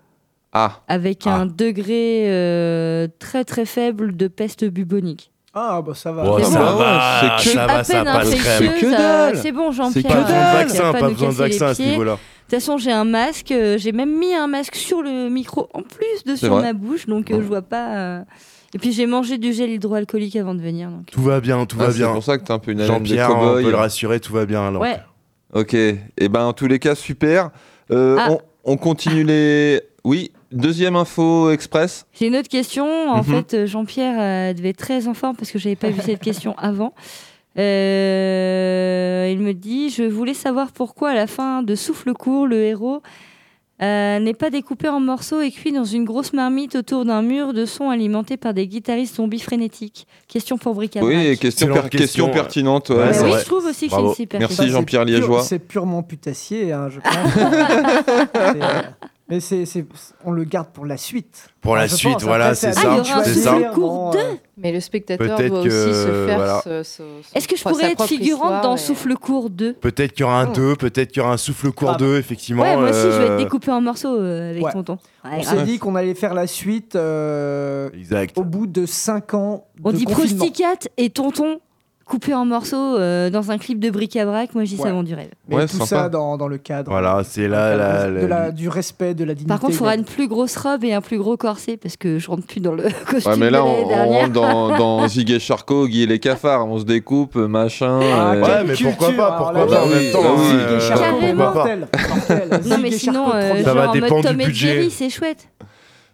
Ah, avec Ah. un degré euh, très très faible de peste bubonique. Ah, bah ça va. Oh, C'est ça bon. va, C'est que- ça va, ça passe crème. infectieuse, C'est que dalle. c'est bon, C'est Jean-Pierre. que Pas besoin de vaccin, pas besoin de vaccin à ce niveau-là. De toute façon, j'ai un masque. euh, j'ai même mis un masque sur le micro en plus de C'est sur ma bouche, donc euh, je vois pas. euh, Et puis j'ai mangé du gel hydroalcoolique avant de venir. Donc... Tout va bien, tout Ah, va c'est bien. pour ça que t'as un peu une haleine de Jean-Pierre, on cow-boy. peut le rassurer, tout va bien. alors. Ouais. Ok, et ben en tous les cas, super. Euh, Ah. on, on continue les. Oui, deuxième info express. J'ai une autre question. En Mhm. fait, euh, Jean-Pierre euh, devait être très en forme parce que j'avais pas vu cette question avant. Euh, il me dit Je voulais savoir pourquoi, à la fin de Souffle court, le héros euh, n'est pas découpé en morceaux et cuit dans une grosse marmite autour d'un mur de son alimenté par des guitaristes zombies frénétiques. Question pour Bric Oui, question, Excellente per- question question, pertinente. ouais. Ouais, c'est oui, vrai. je trouve aussi que c'est une super Merci, Jean-Pierre Liégeois. C'est purement putassier, hein, je pense. Mais c'est, c'est- on le garde pour la suite. Pour la Ah, suite, pense. voilà, c'est c'est ça. Ah, un ça. choisir, cours bon, 2 Mais le spectateur Peut-être doit aussi se faire voilà. ce- Est-ce que je pourrais être figurante dans et- Souffle court 2 Peut-être qu'il y aura un Oh. 2, peut-être qu'il y aura un souffle court Grave. 2, effectivement. Ouais, moi aussi, je vais être euh, découpée en morceaux euh, avec Ouais. tonton. Ouais, On grave. s'est dit qu'on allait faire la suite euh, Exact. au bout de 5 ans On de dit confinement. Prosticat et tonton coupé en morceaux euh, dans un clip de bric-à-brac. Moi, je dis Ouais. ça vend du rêve. Mais Ouais, tout sympa. ça dans, dans le cadre. Voilà, c'est là la, du respect, de la dignité. Par contre, il faudra une plus grosse robe et un plus gros corset parce que je rentre plus dans le costume Ouais, mais là, de on, rentre dans, dans Zig Charcot, Guy et les cafards. On se découpe, machin. Ah, euh, Ouais, mais pourquoi culture, pas, pourquoi pas en même temps. bah hein, Zig et Charcot, mortel. Non, mais sinon, euh. Ça va genre en mode dépendre Tom du et budget. Jerry, c'est chouette.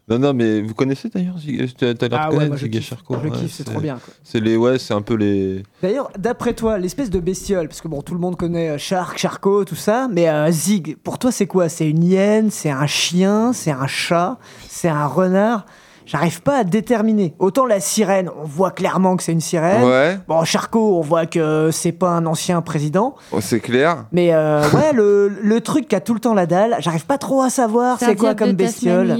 Non, non, mais vous connaissez d'ailleurs Zig T'as l'air Ah de ouais, moi je kiffe, Charcot. je ouais, kiffe, c'est trop bien. C'est les, ouais, c'est un peu les. D'ailleurs, d'après toi, l'espèce de bestiole, parce que bon, tout le monde connaît euh, Shark, Charcot, tout ça, mais euh, Zig, pour toi, c'est quoi? C'est une hyène, c'est un chien, c'est un chat, c'est un renard? J'arrive pas à déterminer. Autant la sirène, on voit clairement que c'est une sirène. Ouais, Bon, Charcot, on voit que c'est pas un ancien président. oh, c'est clair. Mais euh, ouais, le, le truc qui a tout le temps la dalle, j'arrive pas trop à savoir c'est quoi comme bestiole. Euh,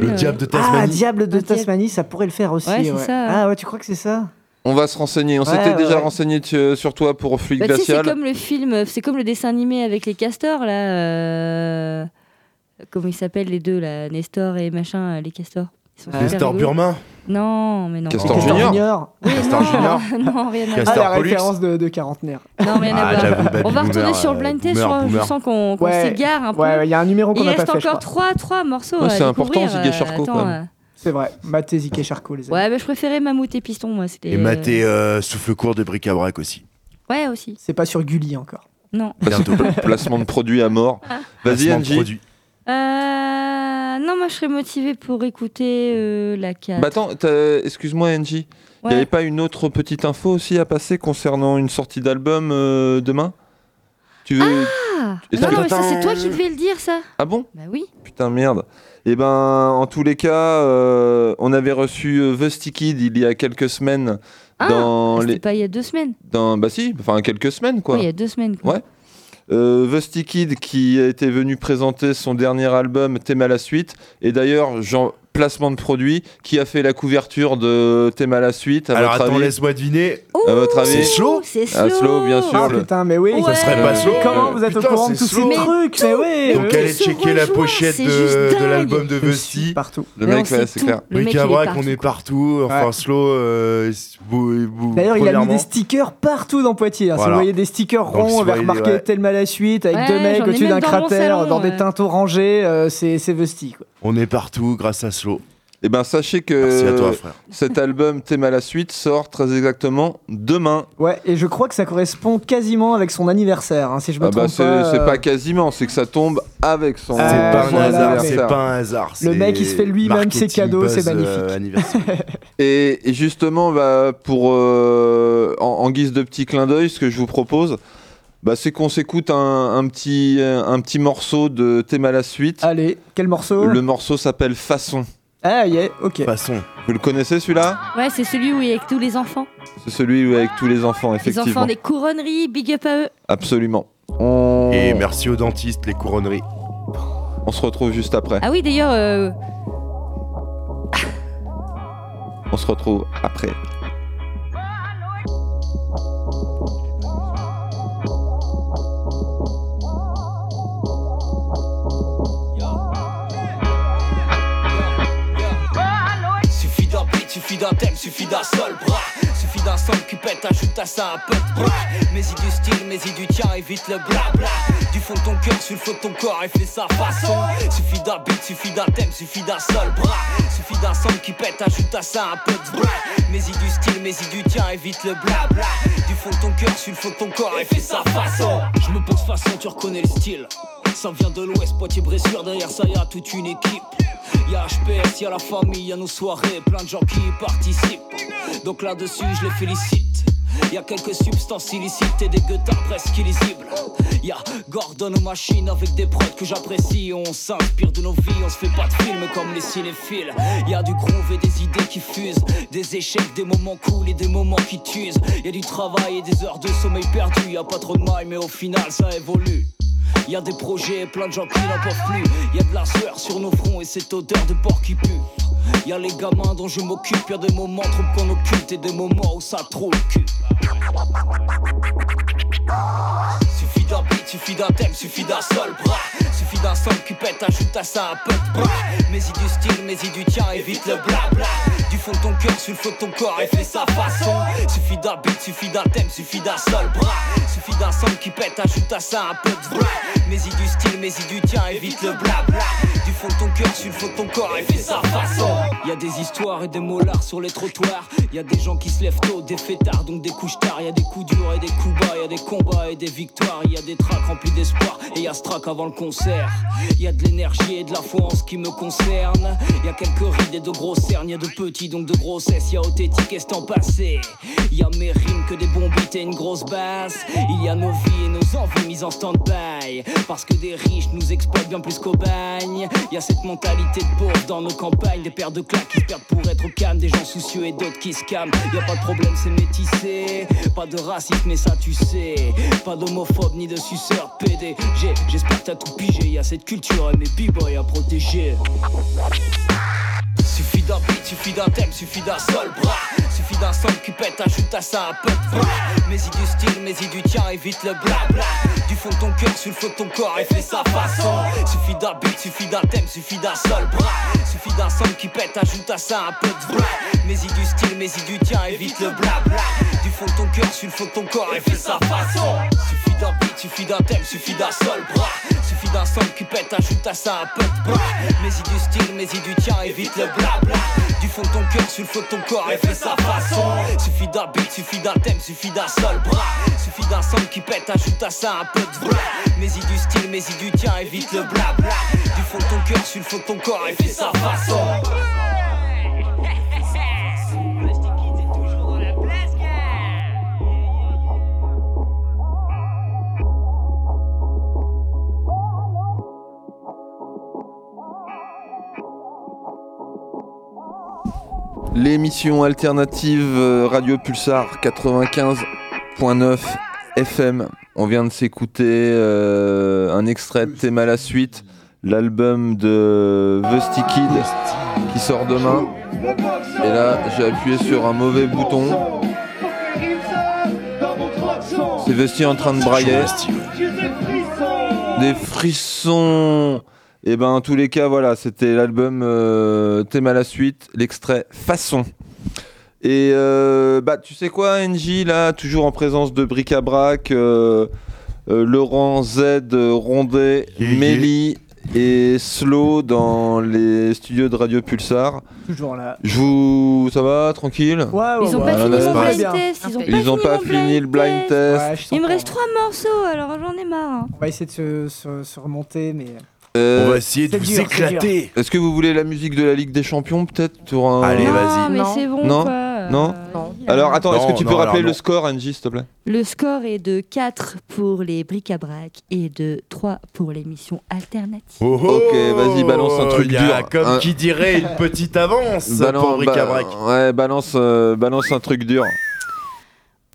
Le euh. diable de Ah, Tasmanie. diable de. Tasmanie, ça pourrait le faire aussi. Ouais, c'est ça. Ah ouais, tu crois que c'est ça? On va se renseigner. On Ouais, s'était ouais, déjà ouais. renseigné sur toi pour Fluide Bah, c'est comme le film, c'est comme le dessin animé avec les castors là. euh, Comment ils s'appellent les deux là, Nestor et machin, les castors? Super Nestor. Burma. Non, mais non. Castor Castor Junior. Junior. Oui, Castor non, Junior. non, rien à Ah, Castor la référence de, de quarantenaire. voir. Non, rien Ah, à voir. j'avoue, Baby On va retourner Boomer, sur le euh, blind test, boomer, je, boomer. sens qu'on Ouais. s'égare un peu. Ouais, il y a un numéro qu'on Il n'a reste pas fait, je encore. 3, 3 morceaux Ouais, à c'est important, découvrir, Zig et Charcot, euh, quand attends, même. C'est vrai. Mathé, Zik et Charcot, les amis. Ouais, bah, je préférais Mammouth et Piston, moi. C'était, Et euh, mater euh, souffle court de bric-à-brac aussi. Ouais, aussi. C'est pas sur Gulli encore. Non. Placement de produit à mort. Vas-y, Placement de Angie. produit. Non, moi, je serais motivée pour écouter euh, la 4. Bah attends, excuse-moi Angie. Il n'y avait pas une autre petite info aussi à passer concernant une sortie d'album euh, demain? Tu veux Ah Est-ce non, non, mais ça, c'est toi qui devais le dire, ça. Ah bon? Bah oui. Putain merde. Et ben en tous les cas, euh, on avait reçu The Sticky il y a quelques semaines Ah, dans C'était les pas il y a deux semaines. dans bah si, enfin quelques semaines quoi. Oui, il y a deux semaines. Quoi. Ouais. Euh, The Sticky qui été venu présenter son dernier album Thème à la suite. Et d'ailleurs Jean placement de produit qui a fait la couverture de Thème à la suite à Alors votre attends, avis? laisse-moi deviner. À votre avis? C'est slow C'est Ah, slow. slow, bien sûr. Ah le- putain, mais oui. Ouais. Ça serait pas slow. Comment vous êtes Putain, au courant de tous slow. ces trucs? Mais oui. Donc allez checker la pochette de, l'album de Vesti. partout. Le mec, ouais, c'est clair. Le mec, il est Bric-à-brac, on partout, est partout. Enfin, Ouais. slow. euh, D'ailleurs, il a mis des stickers partout dans Poitiers. hein. Si vous voyez des stickers ronds avec marqué tellement à la suite, avec deux mecs au-dessus même d'un cratère, dans des ouais. teinteaux rangés, euh, c'est c'est Vesti. quoi. On est partout grâce à Slow. Et ben sachez Merci à toi, que frère. cet album Thème à la suite sort très exactement demain. Ouais, et je crois que ça correspond quasiment avec son anniversaire, hein, si je me Ah bah trompe c'est pas. c'est euh, pas quasiment, c'est que ça tombe avec son Euh, C'est pas un voilà, hasard. mais- C'est anniversaire. pas un hasard. Le mec, il se fait lui-même ses cadeaux, c'est euh, magnifique. anniversaire. Et, et justement, bah, pour euh, en, en guise de petit clin d'œil, ce que je vous propose, bah, c'est qu'on s'écoute un, un petit, un petit morceau de thème à la suite. Allez, quel morceau? Le morceau s'appelle Façon. Ah, yeah, ok. Façon. Vous le connaissez celui-là? Ouais, c'est celui où il y a avec tous les enfants. C'est celui où avec tous les enfants, Les effectivement. enfants des couronneries, big up à eux. Absolument. On... Et merci aux dentistes, les couronneries. on se retrouve juste après. Ah oui, d'ailleurs, euh, On se retrouve après. Suffit d'un thème, suffit d'un seul bras. Suffit d'un son qui pète, ajoute à ça un peu de bruit. Mais-y du style, mais-y du tien, évite le blabla. Du fond de ton cœur, sur le feu de ton corps et fais sa façon. Suffit d'un beat, suffit d'un thème, suffit d'un seul bras. Suffit d'un son qui pète, ajoute à ça un peu de bruit. Mais-y du style, mais-y du tien, évite le blabla. Du fond de ton cœur, sur le feu de ton corps et fais sa façon. Je me pose façon, tu reconnais le style. Ça vient de l'ouest, Poitiers, Bressuire, derrière ça y a toute une équipe. Y'a HPS, y'a la famille, y'a nos soirées, plein de gens qui participent. Donc là-dessus, je les félicite. Y'a quelques substances illicites et des gueutards presque illisibles. Y'a Gordon aux machines avec des prods que j'apprécie. On s'inspire de nos vies, on se fait pas de films comme les cinéphiles. Y'a du groove et des idées qui fusent. Des échecs, des moments cool et des moments qui t'usent. Y'a du travail et des heures de sommeil perdu. Y'a pas trop de mailles, mais au final, ça évolue. Y a des projets, plein de gens qui n'en peuvent plus. Y a de la sueur sur nos fronts et cette odeur de porc qui pue. Y a les gamins dont je m'occupe, y a des moments trop qu'on occulte et des moments où ça trouve le cul. Suffit d'un beat, suffit d'un thème, suffit d'un seul bras. Suffit d'un seul cupette, ajoute à ça un peu de bras. Mais-y du style, mais-y du tien, évite le blabla. Du fond de ton cœur, sur le feu de ton corps et fais sa façon. Suffit d'un beat, suffit d'un thème, suffit d'un seul bras. Suffit d'un seul qui pète, ajoute à ça un peu de bras. Mais-y du style, mais-y du tien, évite le blabla. Du fond de ton cœur, sur le feu de ton corps et fais sa façon. Y a des histoires et des mollards sur les trottoirs. Y a des gens qui se lèvent tôt, des fêtards, donc des couches tard. Y a des coups durs et des coups bas, y a des combats et des victoires. Y a des tracks remplis d'espoir et y a ce track avant le concert. Y a de l'énergie et de la foi en ce qui me concerne. Y a quelques rides et de grosses cernes, y a de petits donc de grossesse. Y a ce temps passé. Y a mes rimes que des bons beats et une grosse basse. Il y a nos vies et nos envies mises en stand-by. Parce que des riches nous exploitent bien plus qu'au bagne. Y a cette mentalité de pauvre dans nos campagnes. Des paires de claques qui se perdent pour être au calme. Des gens soucieux et d'autres qui se calment. Y a pas de problème, c'est métissé. Pas de racisme, mais ça tu sais. Pas d'homophobe ni de suceur PD. J'espère que t'as tout pigé. Y a cette culture et mes b-boys à protéger. Suffit d'un beat, suffit d'un thème, suffit d'un seul bras. Suffit d'un seul cupette, ajoute à ça un peu de bras. Mais-y du style, mais-y du tien, évite le blabla. Du fond de ton cœur, sur le feu de ton corps et fais sa façon. Suffit d'un beat, suffit d'un thème, suffit d'un seul bras. Suffit d'un seul qui pète, ajoute à ça un peu de bras. Mais-y du style, mais-y du tien, évite le blabla. Du fond de ton cœur, sur le feu de ton corps et fais sa façon. Suffit d'un beat, suffit d'un thème, suffit d'un seul bras. Suffit d'un seul qui pète, ajoute à ça un peu de bras. Mais-y du style, mais-y du tien, évite le blabla. Du fond de ton cœur, sur le feu de ton corps et fais sa façon. Suffit d'un beat, suffit d'un thème, suffit d'un seul bras. Suffit d'un seul qui pète, ajoute à ça un peu de bras. Mais-y du style, mais-y du tien, évite le blabla. Du fond de ton cœur, sur le feu de ton corps et fais sa façon. L'émission alternative euh, Radio Pulsar 95.9 FM. On vient de s'écouter euh, un extrait de Thème à la suite, l'album de The Stick Kid qui sort demain. Et là, j'ai appuyé sur un mauvais bouton. C'est Vesti en train de brailler. Des frissons. Et ben, en tous les cas, voilà, c'était l'album euh, Thème à la suite, l'extrait Façon. Et euh, bah, tu sais quoi, NJ, là, toujours en présence de Bric-à-Brac, euh, euh, Laurent Z, Rondet, Mélie et Slow dans les studios de Radio Pulsar. Toujours là. Je vous. Ça va, tranquille? Ouais, ouais, Ils ont ouais. pas Ah, fini mon là, blind test. Ils ont Ils ont pas fini le blind test. Il me reste trois morceaux, alors j'en ai marre. On va essayer de se, se- se remonter, mais. Euh, On va essayer de vous éclater. Est-ce que vous voulez la musique de la Ligue des Champions, peut-être pour un- Allez, non, vas-y. mais Non. c'est bon Non. quoi. euh, Non. Non. Alors attends, est-ce Non, que tu peux non, rappeler le non. score, Angie, s'il te plaît? Le score est de 4 pour les bric-à-brac et de 3 pour l'émission alternative. Oh, oh, Ok, vas-y, balance un truc y a, dur. Comme Un- qui dirait une petite avance pour Bric-à-Brac. ba- ouais, balance, euh, balance un truc dur.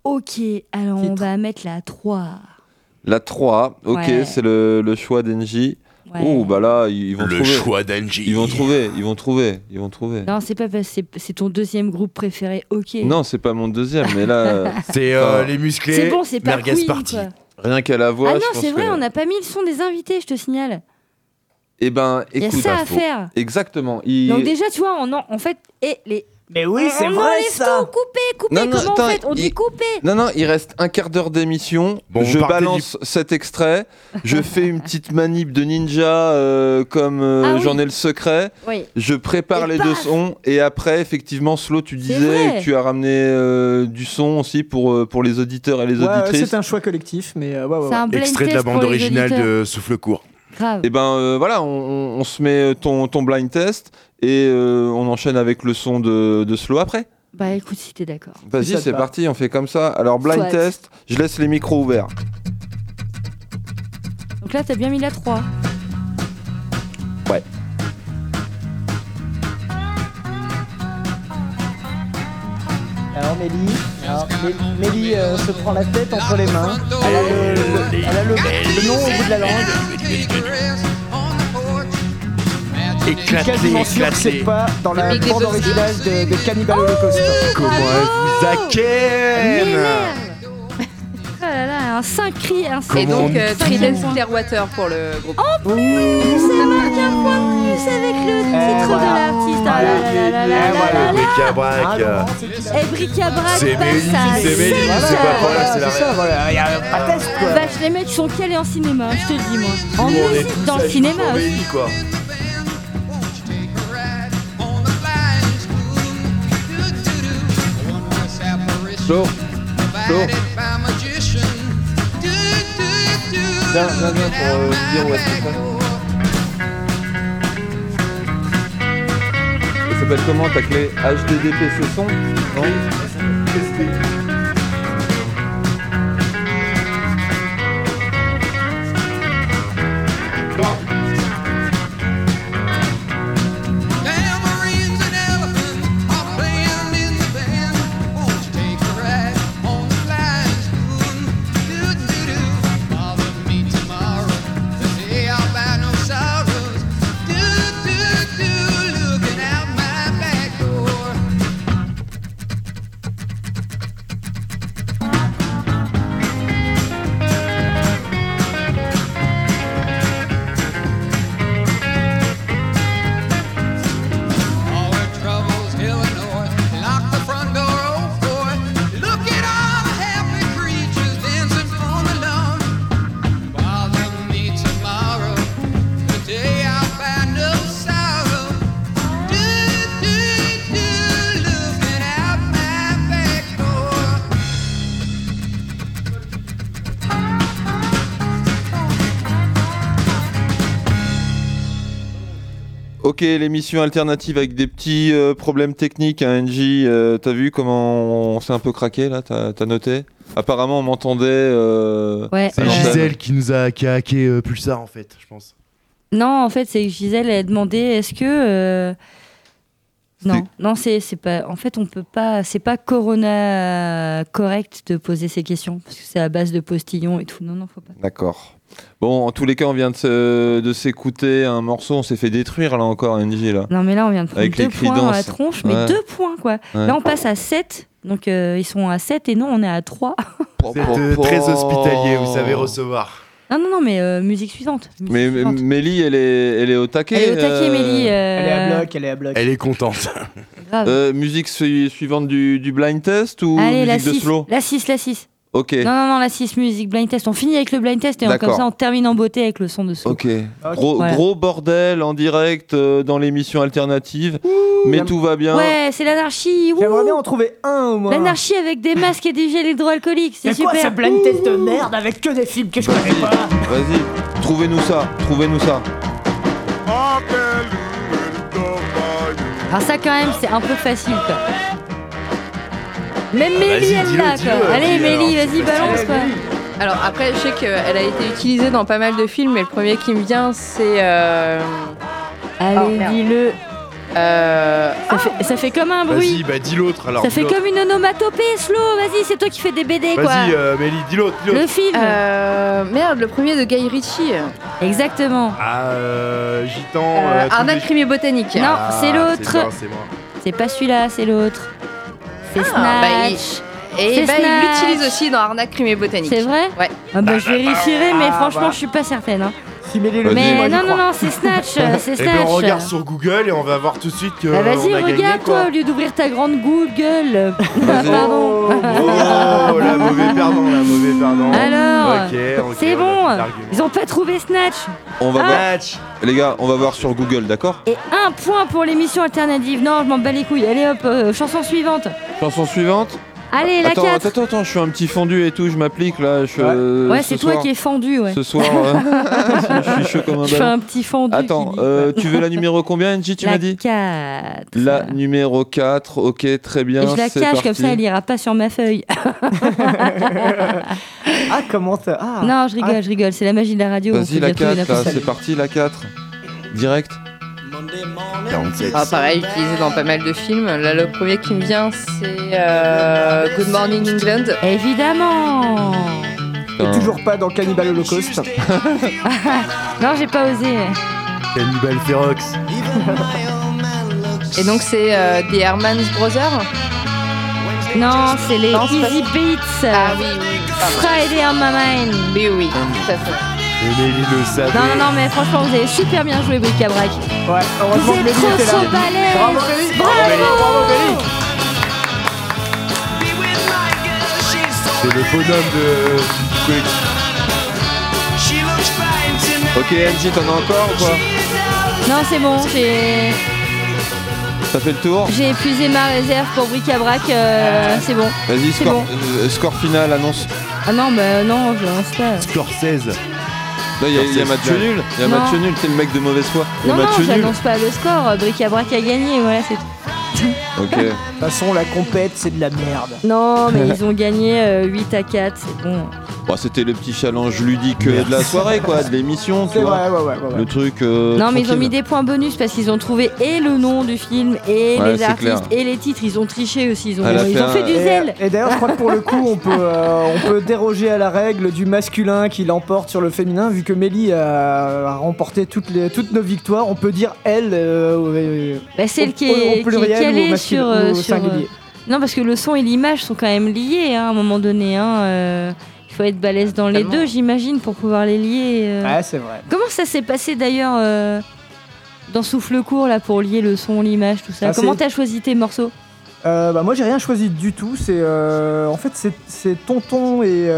Ok, alors on va mettre la 3. La 3, ok, Ouais. c'est le, le choix d'Engie. Ouais. Oh, bah là, ils, vont Le trouver. choix d'Angie. Ils vont trouver, ils vont trouver, ils vont trouver. Non, c'est pas parce que c'est- ton deuxième groupe préféré, ok. Non, c'est pas mon deuxième, mais là, C'est euh, les musclés. c'est bon, c'est pas Merguez Queen, party. quoi. rien qu'à la voix. Ah non, c'est vrai, que- on n'a pas mis le son des invités, je te signale. Eh ben, Il y a écoute, ça à faire. exactement. il- Donc déjà, tu vois, on en, en fait, et les... Mais oui, c'est on vrai enlève ça tout, couper, couper, Non, non, comment attends, on fait? On dit il- couper Non, non, il reste un quart d'heure d'émission. Bon, je balance cet extrait. Je fais une petite manip de ninja euh, comme euh, Ah oui. j'en ai le secret. Oui. Je prépare Et les deux sons. Et après, effectivement, Slow, tu C'est disais que tu as ramené euh, du son aussi pour, euh, pour les auditeurs et les Ouais, ouais, auditrices. c'est un choix collectif, mais euh, ouais, ouais, C'est ouais. un blind Extrait de la bande originale de Souffle Court. Grave. Et ben euh, voilà, on, on- on se met ton, ton blind test et euh, on enchaîne avec le son de, de Slow après. Bah écoute, si t'es d'accord. Vas-y, c'est va. parti, on fait comme ça. Alors, blind Soit. test, je laisse les micros ouverts. Donc là, t'as bien mis la 3. Alors Mélie. Alors, Mé- Mélie euh, se prend la tête entre les mains. Elle a le, le- elle a le- le nom au bout de la langue. Suis quasiment sûr que c'est pas dans la bande originale de, de Cannibal Holocaust. Comment elle vous acquaine Oh là là, un 5 cri, un 5 Et Comment donc, on euh, dit Creedence Clearwater pour le groupe. Ça marque un point de plus avec le titre voilà. de l'artiste. Ah là là là là Eh, là voilà. là là. Bric-à-brac. Ah, c'est Et bric-à-brac C'est passe Mélie, à c'est Mélie, c'est pas pour là, c'est la c'est ça, voilà. Il y a pas test quoi. Vache, les mecs sont calés en cinéma, je te le dis moi. En Nous, on est musique, tous dans le cinéma aussi. Mélie, quoi. Flo. Flo. Viens, viens, viens pour euh, dire où est-ce que c'est. Ça s'appelle comment ta clé? HDDPC son? Non? Ok, l'émission alternative avec des petits euh, problèmes techniques à NJ. euh, T'as vu comment on s'est un peu craqué là T'as t'as noté? Apparemment, on m'entendait. euh, Ouais. C'est. Gisèle qui nous a, qui a hacké euh, Pulsar en fait, je pense. Non, en fait, c'est Gisèle a demandé est-ce que. euh, Non, non, c'est c'est pas. En fait, on peut pas. C'est pas Corona correct de poser ces questions parce que c'est à base de postillons et tout. Non, non, faut pas. D'accord. Bon, en tous les cas, on vient de s'écouter un morceau. On s'est fait détruire là encore, NJ là. Non, mais là, on vient de prendre Avec les deux points dans la tronche, mais Ouais. deux points quoi. Ouais. Là, on passe à 7. Donc, euh, ils sont à 7 et non, on est à 3. Vous êtes euh, très hospitalier, vous savez recevoir. Non, non, non, mais euh, musique suivante. Musique Mais suivante. Mélie, elle est, elle est au taquet. Elle est au taquet, euh, Mélie. euh, Elle est à bloc, elle est à bloc. Elle est contente. grave. euh, musique su- suivante du, du blind test ou Allez, la musique de 6. slow? La 6, la 6. Ok. Non, non, non, la 6, musique blind test. On finit avec le blind test et on- comme ça, on termine en beauté avec le son de slow. Ok. Ok. Gros, Voilà. gros bordel en direct euh, dans l'émission alternative. mais tout va bien. Ouais, c'est l'anarchie. wouh. J'aimerais bien en trouver un au moins. L'anarchie avec des masques et des gels hydroalcooliques. C'est C'est quoi super. ce blind test de merde avec que des films que je connais pas Vas-y, trouvez-nous ça. Trouvez-nous ça. Alors, ça, quand même, c'est un peu facile, quoi. Même Vas-y, Mélie, elle l'a. Allez, Mélie, vas-y, balance, quoi. Alors après, je sais qu'elle a été utilisée dans pas mal de films, mais le premier qui me vient, c'est. euh, Allez, Oh, dis-le. euh, Ça, fait, ça fait comme un Vas-y, bruit. bah dis l'autre alors. Ça fait comme une onomatopée, Slow. Vas-y, c'est toi qui fais des BD, quoi. Vas-y, euh, Mélie, dis l'autre, dis l'autre. Le film. euh, merde, le premier de Guy Ritchie. Exactement. Ah, euh, Gitan. Euh, euh, Arnaque les- Crime et Botanique. Non, Ah, c'est l'autre. bien, C'est moi. C'est pas celui-là, c'est l'autre. C'est Ah, bah, Snatch. Et C'est bah, il l'utilise aussi dans Arnaque Crime et Botanique. C'est vrai Ouais. ah bah, Je vérifierai, mais Ah, franchement, bah. je suis pas certaine. hein. Si le moi, Mais non, non, non, c'est Snatch. euh, C'est Eh ben, Snatch. on regarde sur Google et on va voir tout de suite que. Bah, vas-y, gagné, regarde, quoi. toi, au lieu d'ouvrir ta grande Google. Vas-y. Pardon. Oh, la mauvais perdant, la mauvais perdant. Alors, c'est bon. Ils ont pas trouvé Snatch. On va Ah. voir. Match. Les gars, on va voir sur Google, d'accord Et un point pour l'émission alternative. Non, je m'en bats les couilles. Allez hop, euh, chanson suivante. Chanson suivante. Allez, la attends, 4. attends, attends, je suis un petit fondu et tout, je m'applique là. Je, Ouais. euh, Ouais, ce c'est toi soir- qui es fendu, ouais. Ce soir, euh, je suis chaud comme un Je un petit fendu. Attends, euh, tu veux la numéro combien, NJ, tu la m'as dit 4. La numéro 4, ok, très bien. Et je la c'est cache parti. comme ça, elle ira pas sur ma feuille. Ah, comment ça Ah non, je rigole, je rigole. C'est la magie de la radio. Vas-y, la dire tout et 4, là, n'importe c'est parti, la 4. Direct. Monday morning. 47. Ah, pareil, utilisé dans pas mal de films. Là, le premier qui me vient, c'est euh, Good Morning England. Évidemment Et toujours pas dans Cannibal Holocaust. Non, j'ai pas osé. Cannibal Ferox. Et donc, c'est euh, The Hermans Brothers? Non, c'est les Non, Easy Beats. Ah oui. Friday on my mind. Oui, oui, tout à fait. Le savait. Non, non, non, mais franchement, vous avez super bien joué, Bric-à-Brac. Ouais, heureusement Vous que êtes Mélie trop balèze. Bravo Mélie Bravo. Bravo Mélie C'est le bonhomme de du collectif. Ok, NJ, t'en as encore ou quoi Non, c'est bon, j'ai Ça fait le tour? j'ai épuisé ma réserve pour Bric-à-Brac. euh, c'est bon. Vas-y, C'est score, bon. euh, score final, annonce. Ah non, bah non, je lance pas. Score 16. Là, il y a, y a match nul. Il y a Non. match nul, t'es le mec de mauvaise foi. Il y a Non, non, j'annonce pas le score. Bric-à-Brac a gagné, voilà, c'est tout. Ok. De toute façon, la compète, c'est de la merde. Non, mais ils ont gagné euh, 8 à 4, c'est bon. Bon, c'était le petit challenge ludique euh, de la soirée, quoi, de l'émission, tu C'est vois. vrai, ouais, ouais, ouais. ouais. Le truc. euh, non, mais ils ont tranquille. mis des points bonus parce qu'ils ont trouvé et le nom du film et Ouais, les c'est artistes clair. et les titres. Ils ont triché aussi. Ils ont, Elle a ils fait ont fait du Et, zèle. et d'ailleurs, je crois que pour le coup, on peut, euh, on peut déroger à la règle du masculin qui l'emporte sur le féminin, vu que Mélie a, a remporté toutes, les, toutes nos victoires. On peut dire elle euh, euh, Bah, celle au- qui au- est, au qui est pluriel calée sur, euh, sur, euh. Non, parce que le son et l'image sont quand même liés hein, à un moment donné. hein, euh, Il faut être balèze dans les deux, j'imagine, pour pouvoir les lier. euh. Ouais, c'est vrai. Comment ça s'est passé d'ailleurs euh, dans Souffle Court là pour lier le son, l'image, tout ça? Ah, Comment t'as choisi tes morceaux? Euh, bah, moi, j'ai rien choisi du tout. C'est euh, en fait c'est- Tonton et,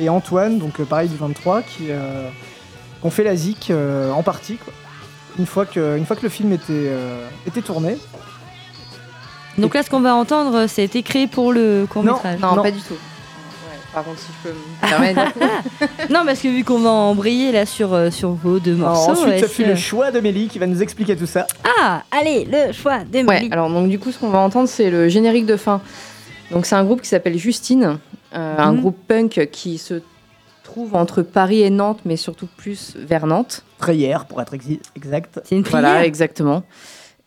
et Antoine, donc pareil du 23, qui ont fait la zik euh, en partie. Quoi. Une fois que une fois que le film était était tourné. Donc là, ce qu'on va entendre, ça a été créé pour le court métrage. Non, Non. pas du tout. Ouais, par contre, si je peux me permettre. Non, parce que vu qu'on va embrayer là sur, euh, sur vos deux Alors, morceaux. ensuite, ça est-ce fut que- le choix de Mélie qui va nous expliquer tout ça. Ah, allez, le choix de Ouais, Mélie. alors donc du coup, ce qu'on va entendre, c'est le générique de fin. Donc c'est un groupe qui s'appelle Justine, euh, un Mhm. groupe punk qui se trouve entre Paris et Nantes, mais surtout plus vers Nantes. Prière, pour être exact. C'est une prière. Voilà, exactement.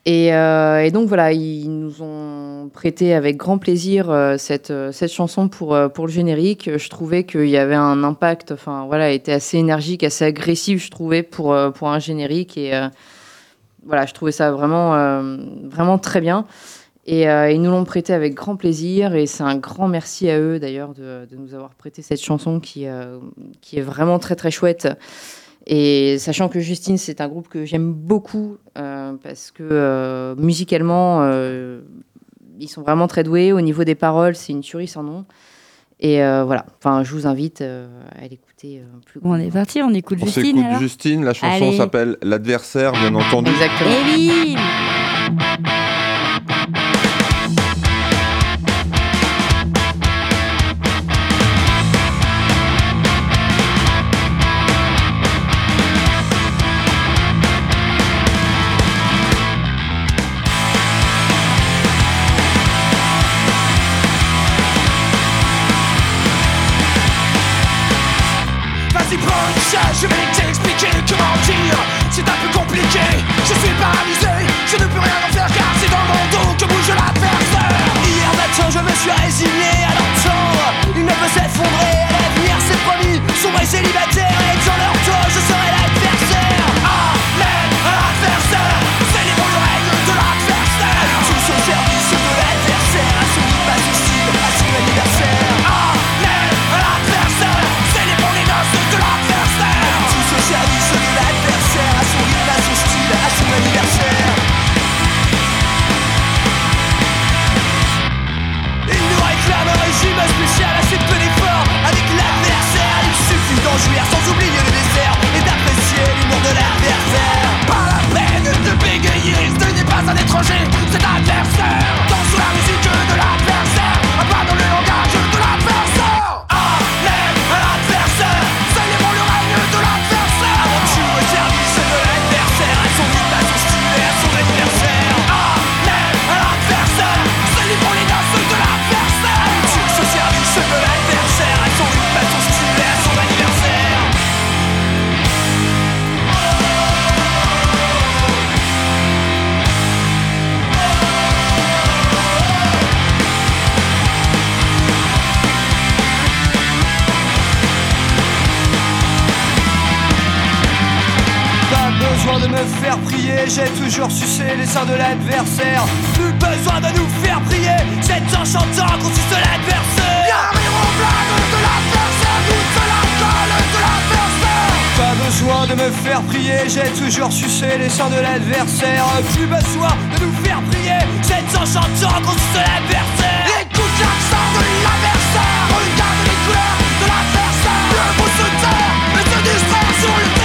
Et, euh, et donc voilà, ils nous ont prêté avec grand plaisir euh, cette, euh, cette chanson pour, pour le générique. Je trouvais qu'il y avait un impact, enfin voilà, était assez énergique, assez agressif, je trouvais, pour, pour un générique. Et voilà, je trouvais ça vraiment, vraiment très bien. Et euh, ils nous l'ont prêté avec grand plaisir. Et c'est un grand merci à eux d'ailleurs de, de nous avoir prêté cette chanson qui, euh, qui est vraiment très très chouette. Et sachant que Justine, c'est un groupe que j'aime beaucoup euh, parce que euh, musicalement, euh, ils sont vraiment très doués. Au niveau des paroles, c'est une tuerie sans nom. Et euh, voilà, enfin, je vous invite euh, à l'écouter euh, plus. Bon, on est parti, on écoute On Justine. s'écoute alors Justine, la chanson s'appelle L'adversaire, bien entendu. Exactement. Et bim me faire prier, j'ai toujours sucé les seins de l'adversaire. Plus besoin de nous faire prier, c'est en chantant suce l'adversaire. Écoute l'accent de l'adversaire, regarde les couleurs de l'adversaire. Le mot se taire et se distraire sur le territoire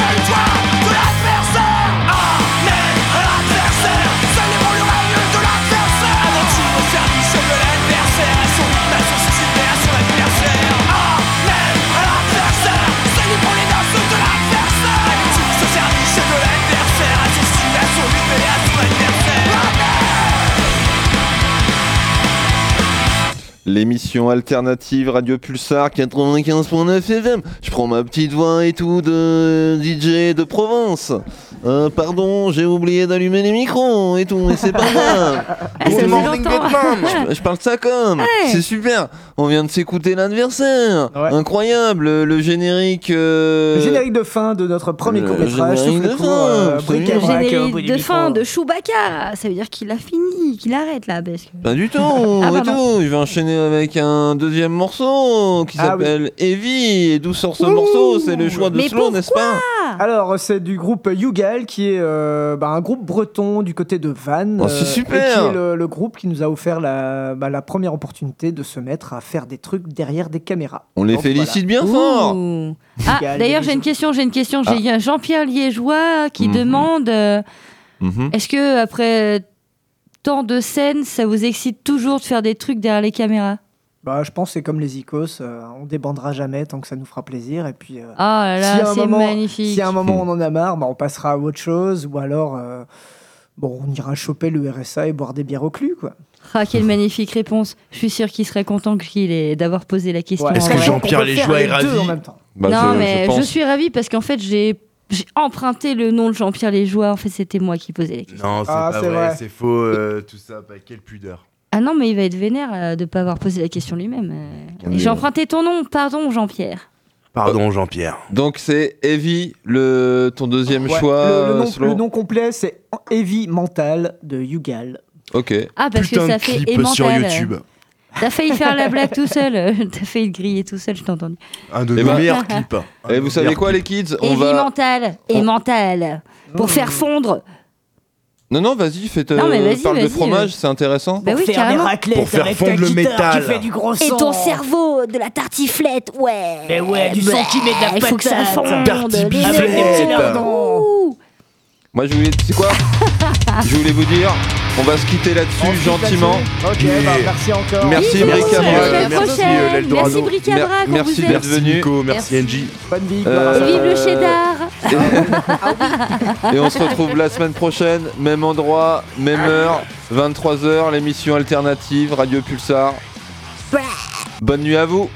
L'émission alternative Radio Pulsar 95.9 FM. Je prends ma petite voix et tout de DJ de Provence. Euh, pardon, j'ai oublié d'allumer les micros et tout, mais c'est pas grave. Ah, Good morning. Vietnam. Je, je parle ça comme. Ouais. C'est super. On vient de s'écouter l'adversaire. Ouais. Incroyable. Le, le générique. euh, Le générique de fin de notre premier le court-métrage. générique de fin, euh, Le au bout générique du de fin de Chewbacca, ça veut dire qu'il a fini, qu'il arrête là. Parce que... Pas du tout, Ah, pardon. tout. Je vais enchaîner avec un deuxième morceau qui Ah oui. s'appelle Heavy. Et d'où sort ce morceau? C'est le choix de Mais Slow, n'est-ce pas? Alors, c'est du groupe Qui est euh, bah, un groupe breton du côté de Vannes. Oh, c'est euh, super. Et qui est le, le groupe qui nous a offert la, bah, la première opportunité de se mettre à faire des trucs derrière des caméras. On les félicite bien fort. Ouh. Ah, d'ailleurs, j'ai une question. J'ai une question. Ah. J'ai un Jean-Pierre Liégeois qui Mhm. demande euh, Mhm. est-ce que après tant de scènes, ça vous excite toujours de faire des trucs derrière les caméras? Bah, je pense que c'est comme les icos, euh, on débandera jamais tant que ça nous fera plaisir. Et puis, euh, Ah là si à là, un c'est moment- magnifique. si à un moment on en a marre, bah, on passera à autre chose. Ou alors, euh, bon, on ira choper le RSA et boire des bières au cul, quoi. Ah, quelle magnifique réponse. Je suis sûr qu'il serait content qu'il ait d'avoir posé la question. Ouais. Est-ce que. Jean-Pierre Léjoie est les ravi en même temps. Bah, non, je- mais je suis ravie parce qu'en fait, j'ai j'ai emprunté le nom de Jean-Pierre Léjoie. En fait, c'était moi qui posais la question. Non, c'est Ah, pas c'est vrai, vrai. c'est faux, euh, tout ça. Bah, quelle pudeur. Ah non, mais il va être vénère euh, de ne pas avoir posé la question lui-même. euh. J'ai emprunté ton nom, pardon Jean-Pierre. Pardon, Jean-Pierre. Donc c'est Heavy, le, ton deuxième Ouais, choix. le, le nom, Slow. le nom complet, c'est Heavy Mental de Yugal. Ok. Ah, parce Putain que ça de fait clip sur. YouTube. T'as failli faire la blague tout seul. euh, T'as failli te griller tout seul, je t'ai entendu. Un de Eh nos ben- meilleurs clips. Et de vous savez quoi les kids On Et va. mental. Et on- mental. Pour faire fondre. Non non, vas-y, fais Non, mais vas-y, parle de vas-y, fromage, euh. c'est intéressant. Bah oui, faire des carrément. raclettes Pour faire avec fondre ta le guitare métal. du gros Et ton cerveau, de la tartiflette, ouais. Mais ouais, du Bah, sang qui met de la Il faut que ça fonde. Tartiflette. les Avec des petits nerfs. lardons. Ouh. Moi je voulais, c'est quoi Je voulais vous dire, on va se quitter On là-dessus se quitte gentiment. là-dessus. Ok, bah, merci encore. Merci à la Merci, prochaine. euh, l'Eldorado. Merci Mer- merci d'être aime. venu. Nico, merci Angie. Bonne vie. Euh, Vive le cheddar. Et on se retrouve la semaine prochaine, même endroit, même heure, 23h, l'émission alternative Radio Pulsar. Bonne nuit à vous.